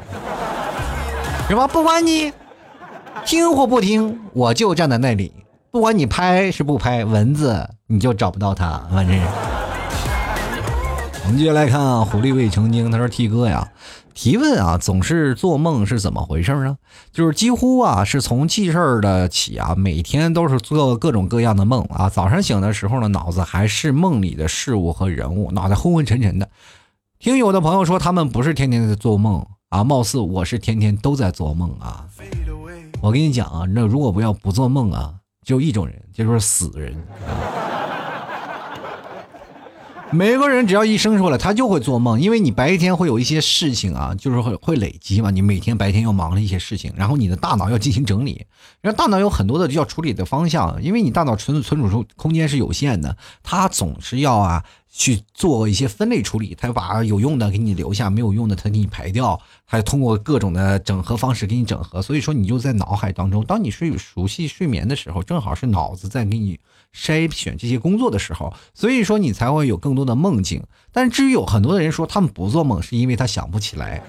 是吧？不管你听或不听，我就站在那里。不管你拍是不拍，文字你就找不到它，反正。我们接下来看啊，狐狸未成精，他说：“T 哥呀。”提问啊，总是做梦是怎么回事呢？就是几乎啊，是从记事儿的起啊，每天都是做各种各样的梦啊。早上醒的时候呢，脑子还是梦里的事物和人物，脑袋昏昏沉沉的。听有的朋友说他们不是天天在做梦啊，貌似我是天天都在做梦啊。我跟你讲啊，那如果不要不做梦啊，就一种人，就是死人。啊每个人只要一生出来，他就会做梦，因为你白天会有一些事情啊，就是会会累积嘛。你每天白天要忙的一些事情，然后你的大脑要进行整理，然后大脑有很多的要处理的方向，因为你大脑存存储空空间是有限的，它总是要啊去做一些分类处理，它把有用的给你留下，没有用的它给你排掉，还通过各种的整合方式给你整合。所以说，你就在脑海当中，当你睡熟悉睡眠的时候，正好是脑子在给你。筛选这些工作的时候，所以说你才会有更多的梦境。但是至于有很多的人说他们不做梦，是因为他想不起来。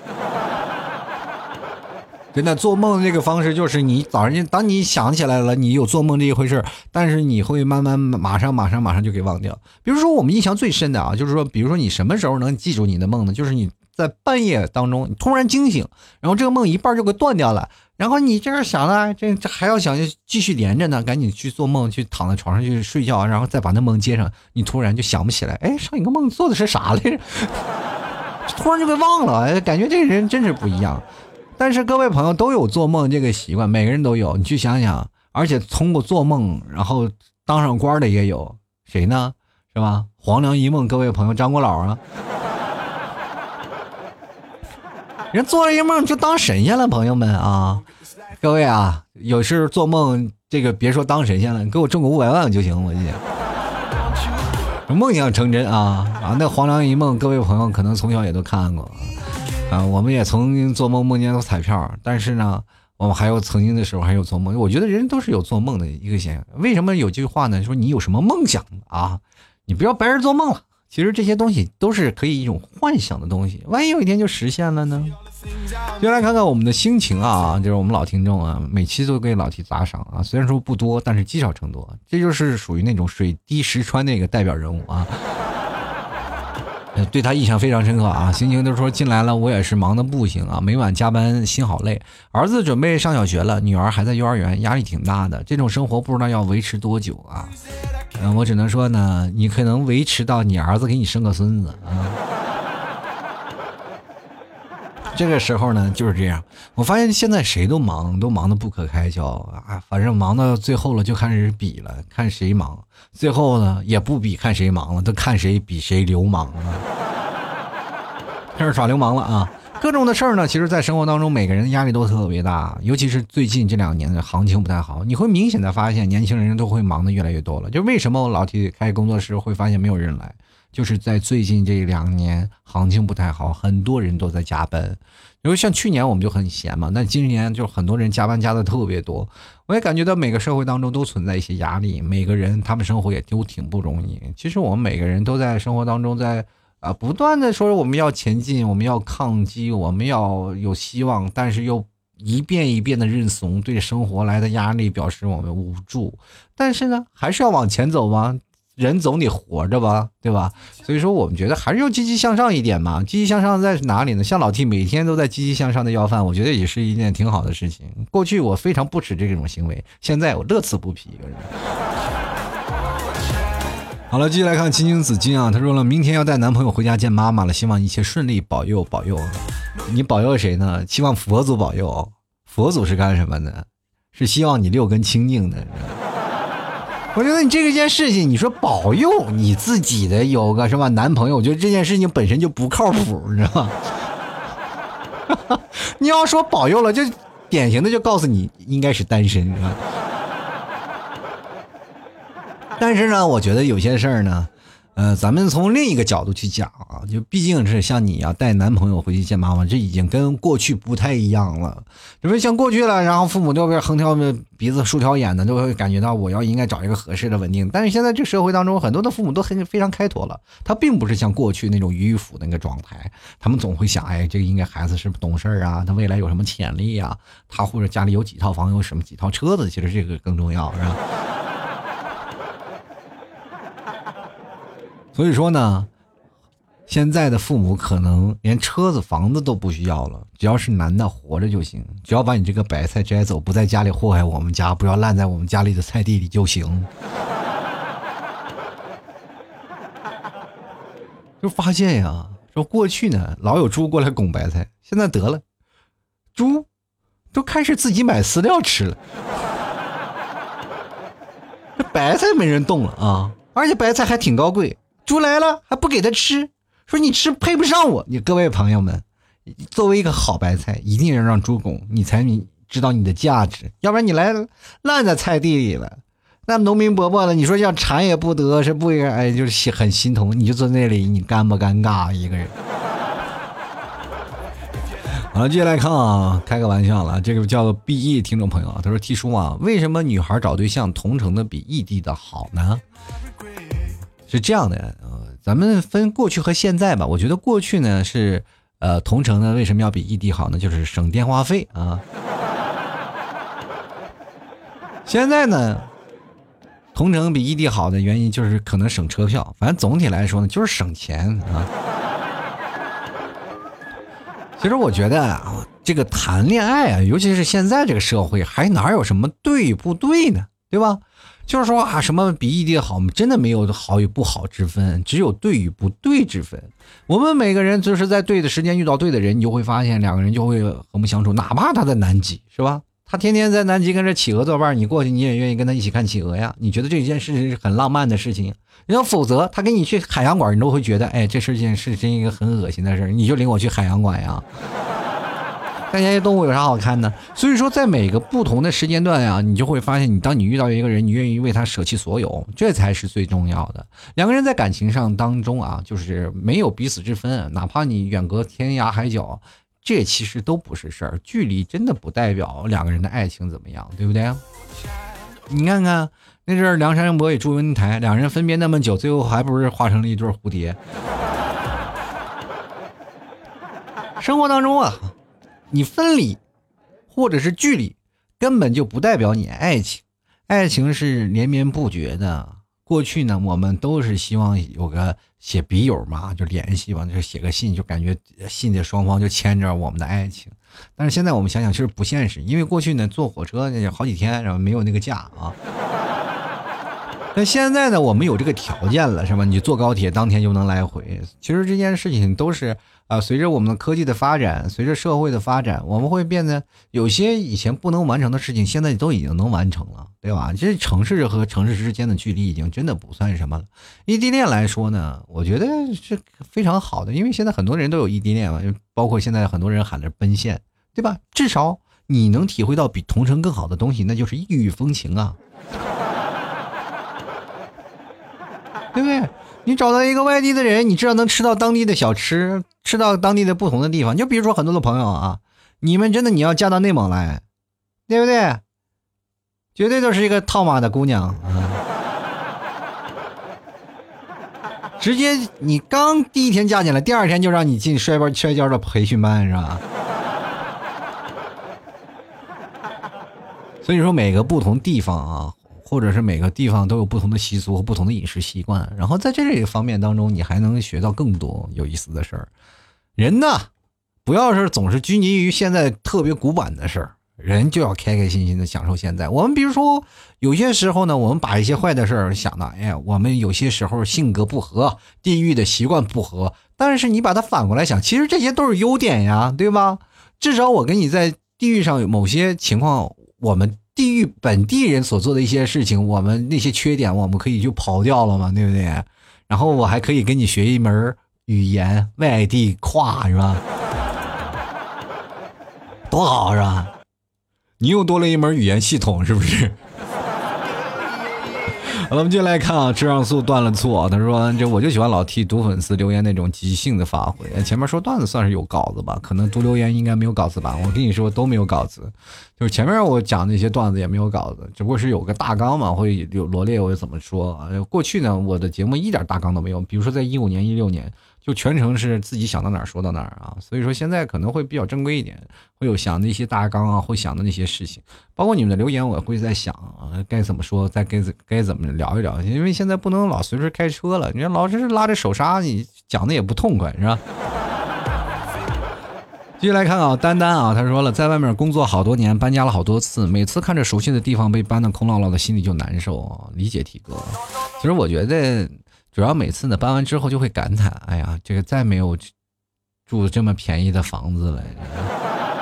真的做梦这个方式就是你早上当你想起来了，你有做梦这一回事但是你会慢慢马上马上马上就给忘掉。比如说我们印象最深的啊，就是说，比如说你什么时候能记住你的梦呢？就是你在半夜当中你突然惊醒，然后这个梦一半就给断掉了。然后你这样想了，这这还要想继续连着呢，赶紧去做梦，去躺在床上去睡觉，然后再把那梦接上。你突然就想不起来，哎，上一个梦做的是啥来着？突然就给忘了，感觉这个人真是不一样。但是各位朋友都有做梦这个习惯，每个人都有。你去想想，而且通过做梦然后当上官的也有，谁呢？是吧？黄粱一梦，各位朋友，张国老啊。人做了一梦就当神仙了，朋友们啊，各位啊，有事做梦这个别说当神仙了，你给我中个五百万就行，我去。梦想成真啊啊！那黄粱一梦，各位朋友可能从小也都看过啊，我们也曾经做梦梦见过彩票，但是呢，我们还有曾经的时候还有做梦，我觉得人都是有做梦的一个现象。为什么有句话呢？说你有什么梦想啊？你不要白日做梦了。其实这些东西都是可以一种幻想的东西，万一有一天就实现了呢？就来看看我们的心情啊，就是我们老听众啊，每期都给老提打赏啊，虽然说不多，但是积少成多，这就是属于那种水滴石穿的一个代表人物啊。对他印象非常深刻啊！心情都说进来了，我也是忙的不行啊，每晚加班，心好累。儿子准备上小学了，女儿还在幼儿园，压力挺大的。这种生活不知道要维持多久啊！嗯，我只能说呢，你可能维持到你儿子给你生个孙子啊。这个时候呢，就是这样。我发现现在谁都忙，都忙得不可开交啊！反正忙到最后了，就开始比了，看谁忙。最后呢，也不比看谁忙了，都看谁比谁流氓了，开始耍流氓了啊！各种的事儿呢，其实，在生活当中，每个人的压力都特别大，尤其是最近这两年的行情不太好，你会明显的发现，年轻人都会忙的越来越多了。就为什么我老提开工作室会发现没有人来？就是在最近这两年行情不太好，很多人都在加班。因为像去年我们就很闲嘛，那今年就很多人加班加的特别多。我也感觉到每个社会当中都存在一些压力，每个人他们生活也都挺不容易。其实我们每个人都在生活当中在啊不断的说我们要前进，我们要抗击，我们要有希望，但是又一遍一遍的认怂，对生活来的压力表示我们无助。但是呢，还是要往前走吗？人总得活着吧，对吧？所以说，我们觉得还是要积极向上一点嘛。积极向上在哪里呢？像老 T 每天都在积极向上的要饭，我觉得也是一件挺好的事情。过去我非常不耻这种行为，现在我乐此不疲。好了，继续来看青青子金啊，他说了，明天要带男朋友回家见妈妈了，希望一切顺利，保佑保佑。你保佑谁呢？希望佛祖保佑。佛祖是干什么的？是希望你六根清净的。我觉得你这个件事情，你说保佑你自己的有个什么男朋友，我觉得这件事情本身就不靠谱，你知道吗？你要说保佑了，就典型的就告诉你应该是单身，是吧？但是呢，我觉得有些事儿呢。呃，咱们从另一个角度去讲啊，就毕竟是像你啊，带男朋友回去见妈妈，这已经跟过去不太一样了。因为像过去了，然后父母都会横挑鼻子竖挑眼的，都会感觉到我要应该找一个合适的稳定。但是现在这社会当中，很多的父母都很非常开拓了，他并不是像过去那种迂腐的那个状态，他们总会想，哎，这个应该孩子是不懂事啊，他未来有什么潜力啊，他或者家里有几套房，有什么几套车子，其实这个更重要，是吧？所以说呢，现在的父母可能连车子、房子都不需要了，只要是男的活着就行，只要把你这个白菜摘走，不在家里祸害我们家，不要烂在我们家里的菜地里就行。就发现呀，说过去呢，老有猪过来拱白菜，现在得了，猪都开始自己买饲料吃了，这白菜没人动了啊，而且白菜还挺高贵。猪来了还不给他吃，说你吃配不上我。你各位朋友们，作为一个好白菜，一定要让猪拱，你才你知道你的价值，要不然你来烂在菜地里了。那农民伯伯呢？你说要馋也不得，是不？哎，就是很心疼。你就坐那里，你尴不尴尬？一个人。好了，接下来看啊，开个玩笑了。这个叫做 B E 听众朋友啊，他说：“T 叔啊，为什么女孩找对象同城的比异地的好呢？”是这样的，呃，咱们分过去和现在吧。我觉得过去呢是，呃，同城呢为什么要比异地好呢？就是省电话费啊。现在呢？同城比异地好的原因就是可能省车票，反正总体来说呢就是省钱啊。其实我觉得啊，这个谈恋爱啊，尤其是现在这个社会，还哪有什么对与不对呢？对吧？就是说啊，什么比异地好，真的没有好与不好之分，只有对与不对之分。我们每个人就是在对的时间遇到对的人，你就会发现两个人就会和睦相处，哪怕他在南极，是吧？他天天在南极跟着企鹅作伴，你过去你也愿意跟他一起看企鹅呀？你觉得这件事情是很浪漫的事情？要否则他跟你去海洋馆，你都会觉得，哎，这事情是真一个很恶心的事你就领我去海洋馆呀？看这动物有啥好看的？所以说，在每个不同的时间段呀，你就会发现，你当你遇到一个人，你愿意为他舍弃所有，这才是最重要的。两个人在感情上当中啊，就是没有彼此之分，哪怕你远隔天涯海角。这其实都不是事儿，距离真的不代表两个人的爱情怎么样，对不对？你看看那阵儿梁山伯与祝英台，两人分别那么久，最后还不是化成了一对蝴蝶？生活当中啊，你分离或者是距离，根本就不代表你爱情，爱情是连绵不绝的。过去呢，我们都是希望有个写笔友嘛，就联系嘛，就写个信，就感觉信的双方就牵着我们的爱情。但是现在我们想想，其实不现实，因为过去呢，坐火车那好几天，然后没有那个假啊。那现在呢，我们有这个条件了，是吧？你坐高铁当天就能来回。其实这件事情都是。啊，随着我们的科技的发展，随着社会的发展，我们会变得有些以前不能完成的事情，现在都已经能完成了，对吧？这城市和城市之间的距离已经真的不算什么了。异地恋来说呢，我觉得是非常好的，因为现在很多人都有异地恋嘛，包括现在很多人喊着奔现，对吧？至少你能体会到比同城更好的东西，那就是异域风情啊，对不对？你找到一个外地的人，你知道能吃到当地的小吃，吃到当地的不同的地方。就比如说很多的朋友啊，你们真的你要嫁到内蒙来，对不对？绝对都是一个套马的姑娘！直接你刚第一天嫁进来，第二天就让你进摔跤摔跤的培训班，是吧？所以说每个不同地方啊。或者是每个地方都有不同的习俗和不同的饮食习惯，然后在这个方面当中，你还能学到更多有意思的事儿。人呢，不要是总是拘泥于现在特别古板的事儿，人就要开开心心的享受现在。我们比如说，有些时候呢，我们把一些坏的事儿想到，哎呀，我们有些时候性格不合，地域的习惯不合，但是你把它反过来想，其实这些都是优点呀，对吧？至少我跟你在地域上某些情况，我们。地域本地人所做的一些事情，我们那些缺点，我们可以就刨掉了嘛，对不对？然后我还可以跟你学一门语言，外地跨是吧？多好是吧？你又多了一门语言系统，是不是？好了，我们接下来看啊，吃上素断了醋。他说：“这我就喜欢老替毒粉丝留言那种即兴的发挥。前面说段子算是有稿子吧？可能读留言应该没有稿子吧？我跟你说都没有稿子，就是前面我讲那些段子也没有稿子，只不过是有个大纲嘛，会有罗列我怎么说。过去呢，我的节目一点大纲都没有，比如说在一五年、一六年。”就全程是自己想到哪儿说到哪儿啊，所以说现在可能会比较正规一点，会有想的一些大纲啊，会想的那些事情，包括你们的留言，我会在想啊，该怎么说，再该该怎么聊一聊，因为现在不能老随时开车了，你说老是拉着手刹，你讲的也不痛快，是吧？继续来看啊，丹丹啊，他说了，在外面工作好多年，搬家了好多次，每次看着熟悉的地方被搬的空落落的，心里就难受，理解体哥。其实我觉得。主要每次呢搬完之后就会感叹，哎呀，这个再没有住这么便宜的房子了。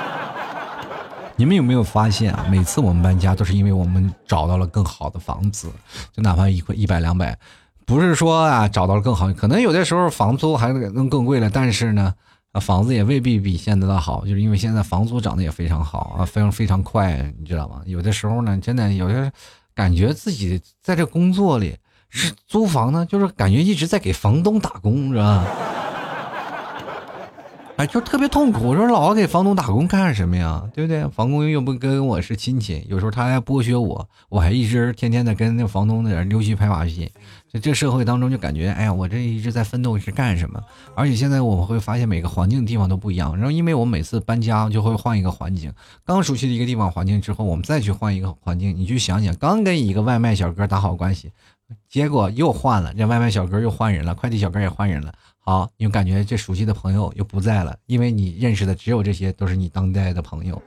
你们有没有发现啊？每次我们搬家都是因为我们找到了更好的房子，就哪怕一块一百两百，不是说啊找到了更好，可能有的时候房租还能更贵了，但是呢，房子也未必比现在的好，就是因为现在房租涨得也非常好啊，非常非常快，你知道吗？有的时候呢，真的有些感觉自己在这工作里是租房呢，就是感觉一直在给房东打工，是吧？哎，就特别痛苦。我说老给房东打工干什么呀？对不对？房东又不跟我是亲戚，有时候他还剥削我，我还一直天天的跟那房东那溜须拍马屁。就这社会当中就感觉，哎呀，我这一直在奋斗是干什么？而且现在我们会发现每个环境的地方都不一样。然后因为我每次搬家就会换一个环境，刚熟悉的一个地方环境之后，我们再去换一个环境，你去想想，刚跟一个外卖小哥打好关系，结果又换了，这外卖小哥又换人了，快递小哥也换人了。好，你就感觉这熟悉的朋友又不在了，因为你认识的只有这些，都是你当代的朋友。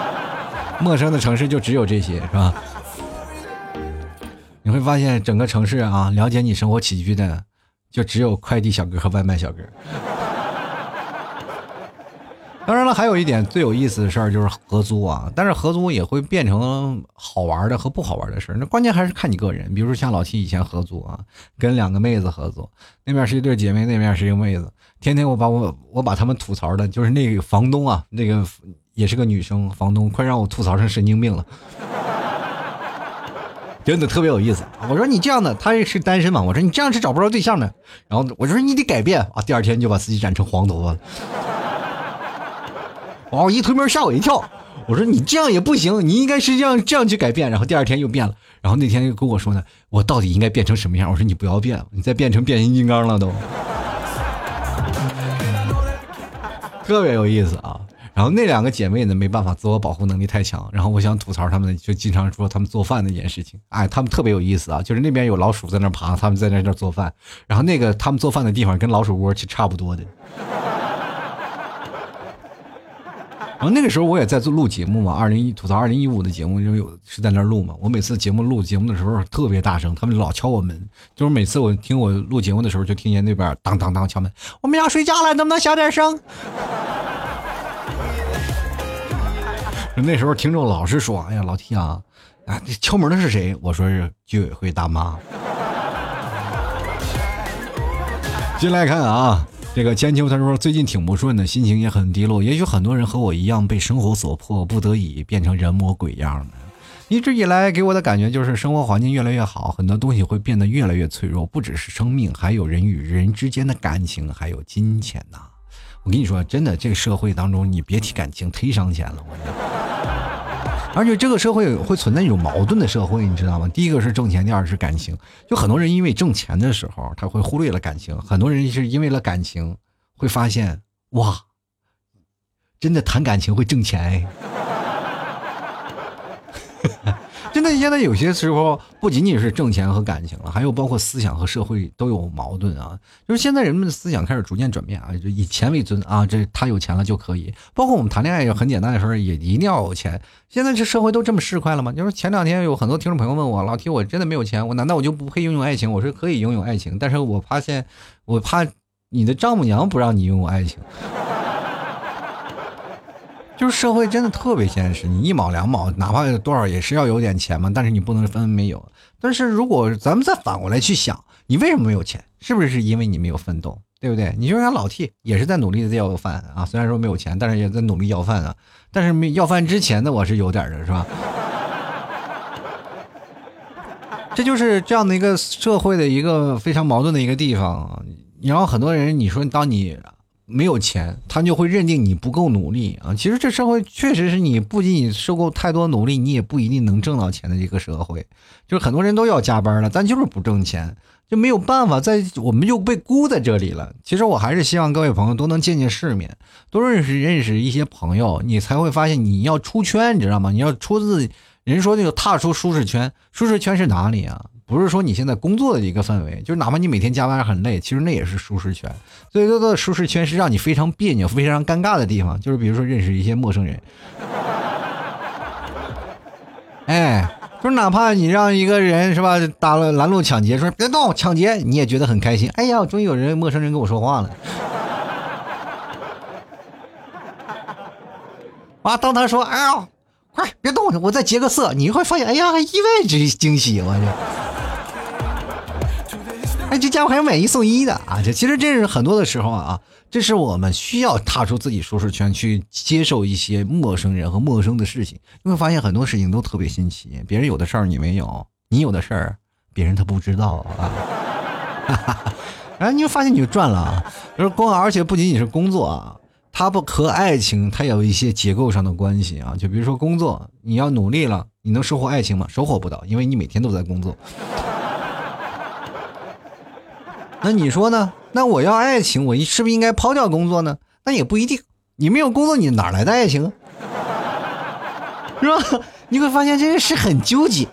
陌生的城市就只有这些，是吧？你会发现整个城市啊，了解你生活起居的，就只有快递小哥和外卖小哥。当然了，还有一点最有意思的事儿就是合租啊，但是合租也会变成好玩的和不好玩的事儿。那关键还是看你个人。比如说像老七以前合租啊，跟两个妹子合租，那边是一对姐妹，那边是一个妹子，天天我把我我把他们吐槽的，就是那个房东啊，那个也是个女生，房东快让我吐槽成神经病了，真的特别有意思。我说你这样的，他是单身嘛？我说你这样是找不着对象的。然后我说你得改变啊，第二天就把自己染成黄头发了。哦，一推门吓我一跳，我说你这样也不行，你应该是这样这样去改变。然后第二天又变了，然后那天又跟我说呢，我到底应该变成什么样？我说你不要变了，你再变成变形金刚了都，特别有意思啊。然后那两个姐妹呢，没办法，自我保护能力太强。然后我想吐槽他们，就经常说他们做饭那件事情。哎，他们特别有意思啊，就是那边有老鼠在那爬，他们在那那做饭，然后那个他们做饭的地方跟老鼠窝其差不多的。然后那个时候我也在做录节目嘛，二零一吐槽二零一五的节目就有是在那录嘛。我每次节目录节目的时候特别大声，他们老敲我门，就是每次我听我录节目的时候就听见那边当当当敲门，我们要睡觉了，能不能小点声？那时候听众老是说，哎呀老 T 啊，啊敲门的是谁？我说是居委会大妈。进来看啊。这个千秋他说最近挺不顺的，心情也很低落。也许很多人和我一样被生活所迫，不得已变成人模鬼样的。一直以来给我的感觉就是生活环境越来越好，很多东西会变得越来越脆弱，不只是生命，还有人与人之间的感情，还有金钱呐。我跟你说，真的，这个社会当中，你别提感情，忒伤钱了。我。而且这个社会会存在一种矛盾的社会，你知道吗？第一个是挣钱，第二是感情。就很多人因为挣钱的时候，他会忽略了感情；很多人是因为了感情，会发现哇，真的谈感情会挣钱哎。真的，现在有些时候不仅仅是挣钱和感情了，还有包括思想和社会都有矛盾啊。就是现在人们的思想开始逐渐转变啊，就以钱为尊啊。这他有钱了就可以，包括我们谈恋爱也很简单的时候，也一定要有钱。现在这社会都这么市侩了吗？就是前两天有很多听众朋友问我，老提我真的没有钱，我难道我就不配拥有爱情？我说可以拥有爱情，但是我发现，我怕你的丈母娘不让你拥有爱情。就是社会真的特别现实，你一毛两毛，哪怕多少也是要有点钱嘛。但是你不能分没有。但是如果咱们再反过来去想，你为什么没有钱？是不是因为你没有奋斗，对不对？你就像老 T 也是在努力的要饭啊，虽然说没有钱，但是也在努力要饭啊。但是没要饭之前的我是有点的，是吧？这就是这样的一个社会的一个非常矛盾的一个地方。然后很多人，你说当你。没有钱，他就会认定你不够努力啊！其实这社会确实是你不仅仅受够太多努力，你也不一定能挣到钱的一个社会。就是很多人都要加班了，但就是不挣钱，就没有办法，在我们就被孤在这里了。其实我还是希望各位朋友都能见见世面，多认识认识一些朋友，你才会发现你要出圈，你知道吗？你要出自人说那个踏出舒适圈，舒适圈是哪里啊？不是说你现在工作的一个氛围，就是哪怕你每天加班很累，其实那也是舒适圈。最多的舒适圈是让你非常别扭、非常尴尬的地方，就是比如说认识一些陌生人。哎，就是哪怕你让一个人是吧打了拦路抢劫，说别动抢劫，你也觉得很开心。哎呀，终于有人陌生人跟我说话了。啊，当他说哎呀，哎别动，我再劫个色，你会发现哎呀，意外之惊喜，我去。哎，这家伙还有买一送一的啊！这其实这是很多的时候啊，这是我们需要踏出自己舒适圈，去接受一些陌生人和陌生的事情。你会发现很多事情都特别新奇，别人有的事儿你没有，你有的事儿别人他不知道啊。然 后你就发现你就赚了啊！就是工，而且不仅仅是工作啊，它不和爱情它有一些结构上的关系啊。就比如说工作，你要努力了，你能收获爱情吗？收获不到，因为你每天都在工作。那你说呢？那我要爱情，我是不是应该抛掉工作呢？那也不一定。你没有工作，你哪来的爱情？是吧？你会发现这个是很纠结。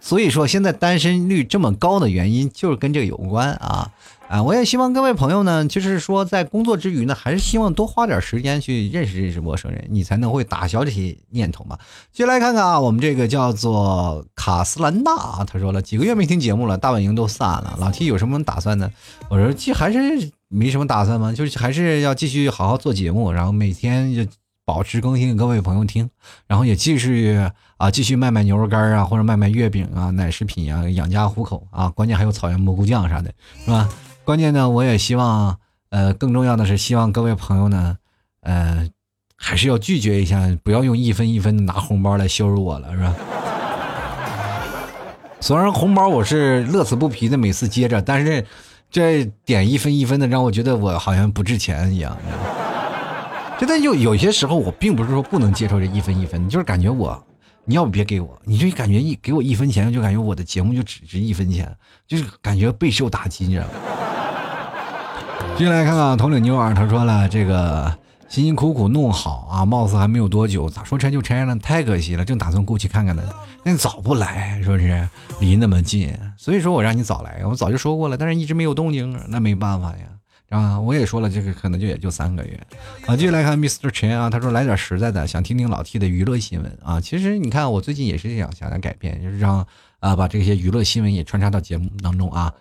所以说，现在单身率这么高的原因就是跟这个有关啊啊！我也希望各位朋友呢，就是说在工作之余呢，还是希望多花点时间去认识认识陌生人，你才能会打消这些念头嘛。接来看看啊，我们这个叫做卡斯兰娜啊，他说了几个月没听节目了，大本营都散了，老 T 有什么打算呢？我说这还是没什么打算吗？就是还是要继续好好做节目，然后每天就。保持更新给各位朋友听，然后也继续啊，继续卖卖牛肉干啊，或者卖卖月饼啊、奶食品啊，养家糊口啊。关键还有草原蘑菇酱啥的，是吧？关键呢，我也希望，呃，更重要的是，希望各位朋友呢，呃，还是要拒绝一下，不要用一分一分拿红包来羞辱我了，是吧？虽然红包我是乐此不疲的每次接着，但是这点一分一分的，让我觉得我好像不值钱一样。现在就有些时候，我并不是说不能接受这一分一分，就是感觉我，你要不别给我，你就感觉一给我一分钱，就感觉我的节目就只值一分钱，就是感觉备受打击，你知道吗？进来看看统领妞儿，他说了，这个辛辛苦苦弄好啊，貌似还没有多久，咋说拆就拆了？太可惜了，正打算过去看看呢，那早不来，说是离那么近，所以说我让你早来，我早就说过了，但是一直没有动静，那没办法呀。啊，我也说了，这个可能就也就三个月。啊，继续来看 Mr. Chen 啊，他说来点实在的，想听听老 T 的娱乐新闻啊。其实你看，我最近也是想想来改变，就是让啊把这些娱乐新闻也穿插到节目当中啊。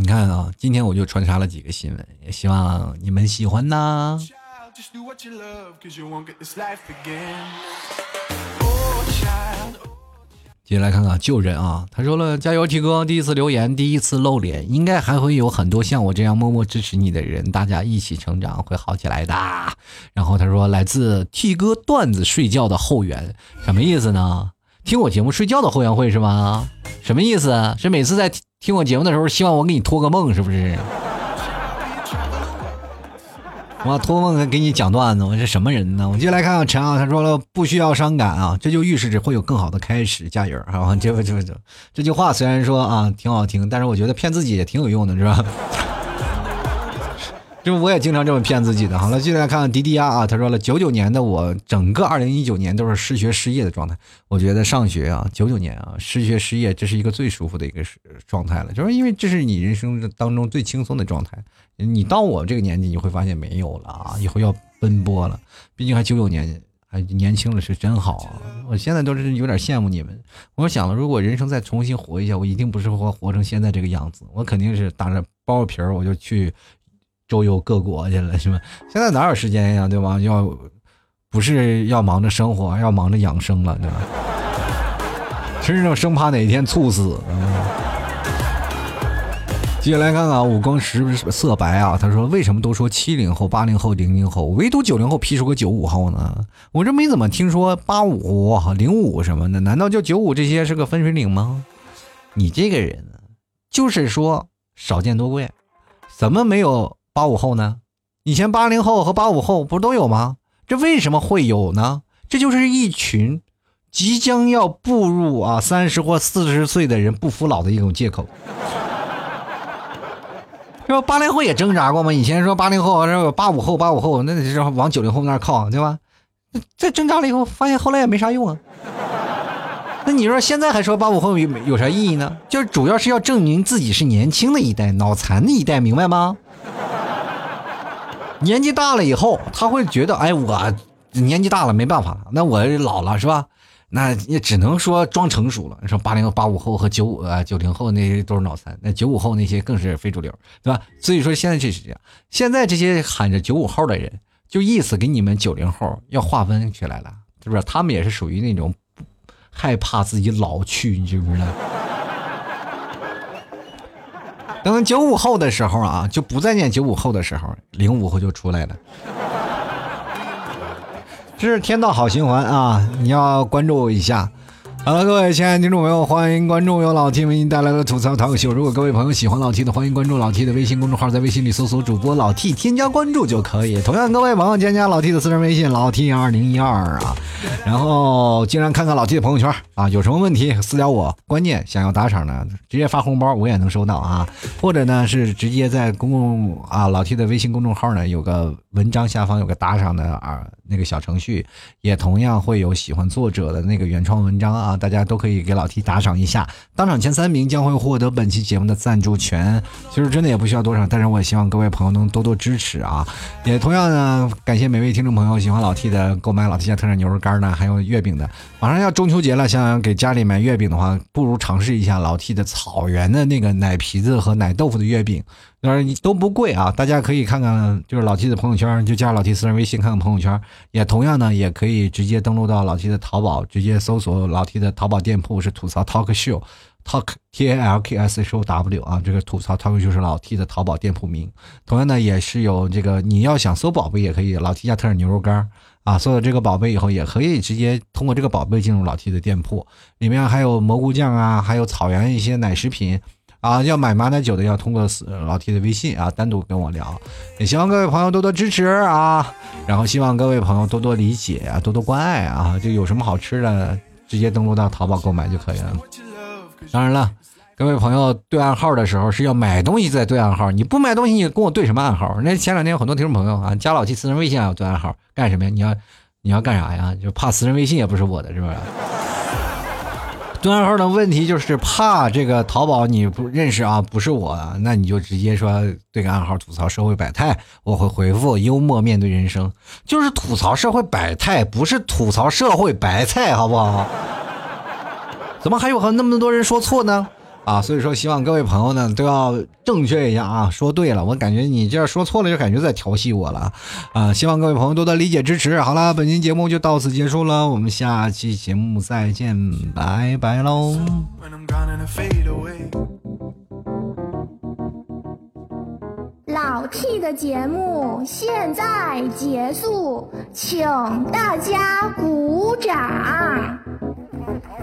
你看啊，今天我就穿插了几个新闻，也希望你们喜欢呐。接下来看看旧人啊！他说了，加油，T 哥，第一次留言，第一次露脸，应该还会有很多像我这样默默支持你的人，大家一起成长，会好起来的。然后他说，来自 T 哥段子睡觉的后援，什么意思呢？听我节目睡觉的后援会是吗？什么意思？是每次在听我节目的时候，希望我给你托个梦，是不是？我托梦给你讲段子，我是什么人呢？我就来看看陈啊，他说了不需要伤感啊，这就预示着会有更好的开始，加油啊！这不这这这句话虽然说啊挺好听，但是我觉得骗自己也挺有用的，是吧？就我也经常这么骗自己的。好了，继续来看迪迪亚啊，他说了，九九年的我，整个二零一九年都是失学失业的状态。我觉得上学啊，九九年啊，失学失业，这是一个最舒服的一个状态了，就是因为这是你人生当中最轻松的状态。你到我这个年纪，你会发现没有了啊，以后要奔波了。毕竟还九九年，还年轻了是真好啊。我现在都是有点羡慕你们。我想了，如果人生再重新活一下，我一定不是活活成现在这个样子，我肯定是打着包皮儿我就去。周游各国去了是吧？现在哪有时间呀，对吧？要不是要忙着生活，要忙着养生了，对吧？真是生怕哪天猝死。接下来看看五光十色白啊，他说：“为什么都说七零后、八零后、零零后，唯独九零后批出个九五后呢？我这没怎么听说八五、零五什么的，难道就九五这些是个分水岭吗？你这个人就是说少见多怪，怎么没有？”八五后呢？以前八零后和八五后不是都有吗？这为什么会有呢？这就是一群即将要步入啊三十或四十岁的人不服老的一种借口。是吧？八零后也挣扎过吗？以前说八零后，说八五后，八五后，那得是往九零后那儿靠，对吧？这挣扎了以后，发现后来也没啥用啊。那你说现在还说八五后有有啥意义呢？就是主要是要证明自己是年轻的一代，脑残的一代，明白吗？年纪大了以后，他会觉得，哎，我年纪大了没办法，那我老了是吧？那也只能说装成熟了。你说八零八五后和九五啊九零后那些都是脑残，那九五后那些更是非主流，对吧？所以说现在就是这样，现在这些喊着九五后的人，就意思给你们九零后要划分起来了，是不是？他们也是属于那种害怕自己老去，你知不知道？等九五后的时候啊，就不再念九五后的时候，零五后就出来了。这是天道好循环啊！你要关注一下。好了，各位亲爱的听众朋友，欢迎关注由老 T 为您带来的吐槽脱口秀。如果各位朋友喜欢老 T 的，欢迎关注老 T 的微信公众号，在微信里搜索主播老 T，添加关注就可以。同样，各位朋友添加老 T 的私人微信老 T 二零一二啊，然后经常看看老 T 的朋友圈啊，有什么问题私聊我。关键想要打赏呢，直接发红包我也能收到啊，或者呢是直接在公共啊老 T 的微信公众号呢有个文章下方有个打赏的啊那个小程序，也同样会有喜欢作者的那个原创文章啊。啊，大家都可以给老 T 打赏一下，当场前三名将会获得本期节目的赞助权。其实真的也不需要多少，但是我也希望各位朋友能多多支持啊！也同样呢，感谢每位听众朋友喜欢老 T 的购买老 T 家特产牛肉干呢，还有月饼的。马上要中秋节了，想给家里买月饼的话，不如尝试一下老 T 的草原的那个奶皮子和奶豆腐的月饼。当然都不贵啊，大家可以看看，就是老 T 的朋友圈，就加老 T 私人微信看看朋友圈。也同样呢，也可以直接登录到老 T 的淘宝，直接搜索老 T 的淘宝店铺是吐槽 Talk Show，Talk T A L K S H O W 啊，这个吐槽 Talk 就是老 T 的淘宝店铺名。同样呢，也是有这个你要想搜宝贝也可以，老 T 家特产牛肉干啊，搜了这个宝贝以后，也可以直接通过这个宝贝进入老 T 的店铺，里面还有蘑菇酱啊，还有草原一些奶食品。啊，要买马奶酒的要通过老 T 的微信啊，单独跟我聊。也希望各位朋友多多支持啊，然后希望各位朋友多多理解啊，多多关爱啊。就有什么好吃的，直接登录到淘宝购买就可以了。当然了，各位朋友对暗号的时候是要买东西再对暗号，你不买东西你跟我对什么暗号？那前两天有很多听众朋友啊，加老 T 私人微信啊对暗号干什么呀？你要你要干啥呀？就怕私人微信也不是我的，是不是？对暗号的问题就是怕这个淘宝你不认识啊，不是我，那你就直接说对个暗号吐槽社会百态，我会回复幽默面对人生，就是吐槽社会百态，不是吐槽社会白菜，好不好？怎么还有和那么多人说错呢？啊，所以说希望各位朋友呢都要正确一下啊，说对了，我感觉你这样说错了，就感觉在调戏我了啊！希望各位朋友多多理解支持。好了，本期节目就到此结束了，我们下期节目再见，拜拜喽！老 T 的节目现在结束，请大家鼓掌。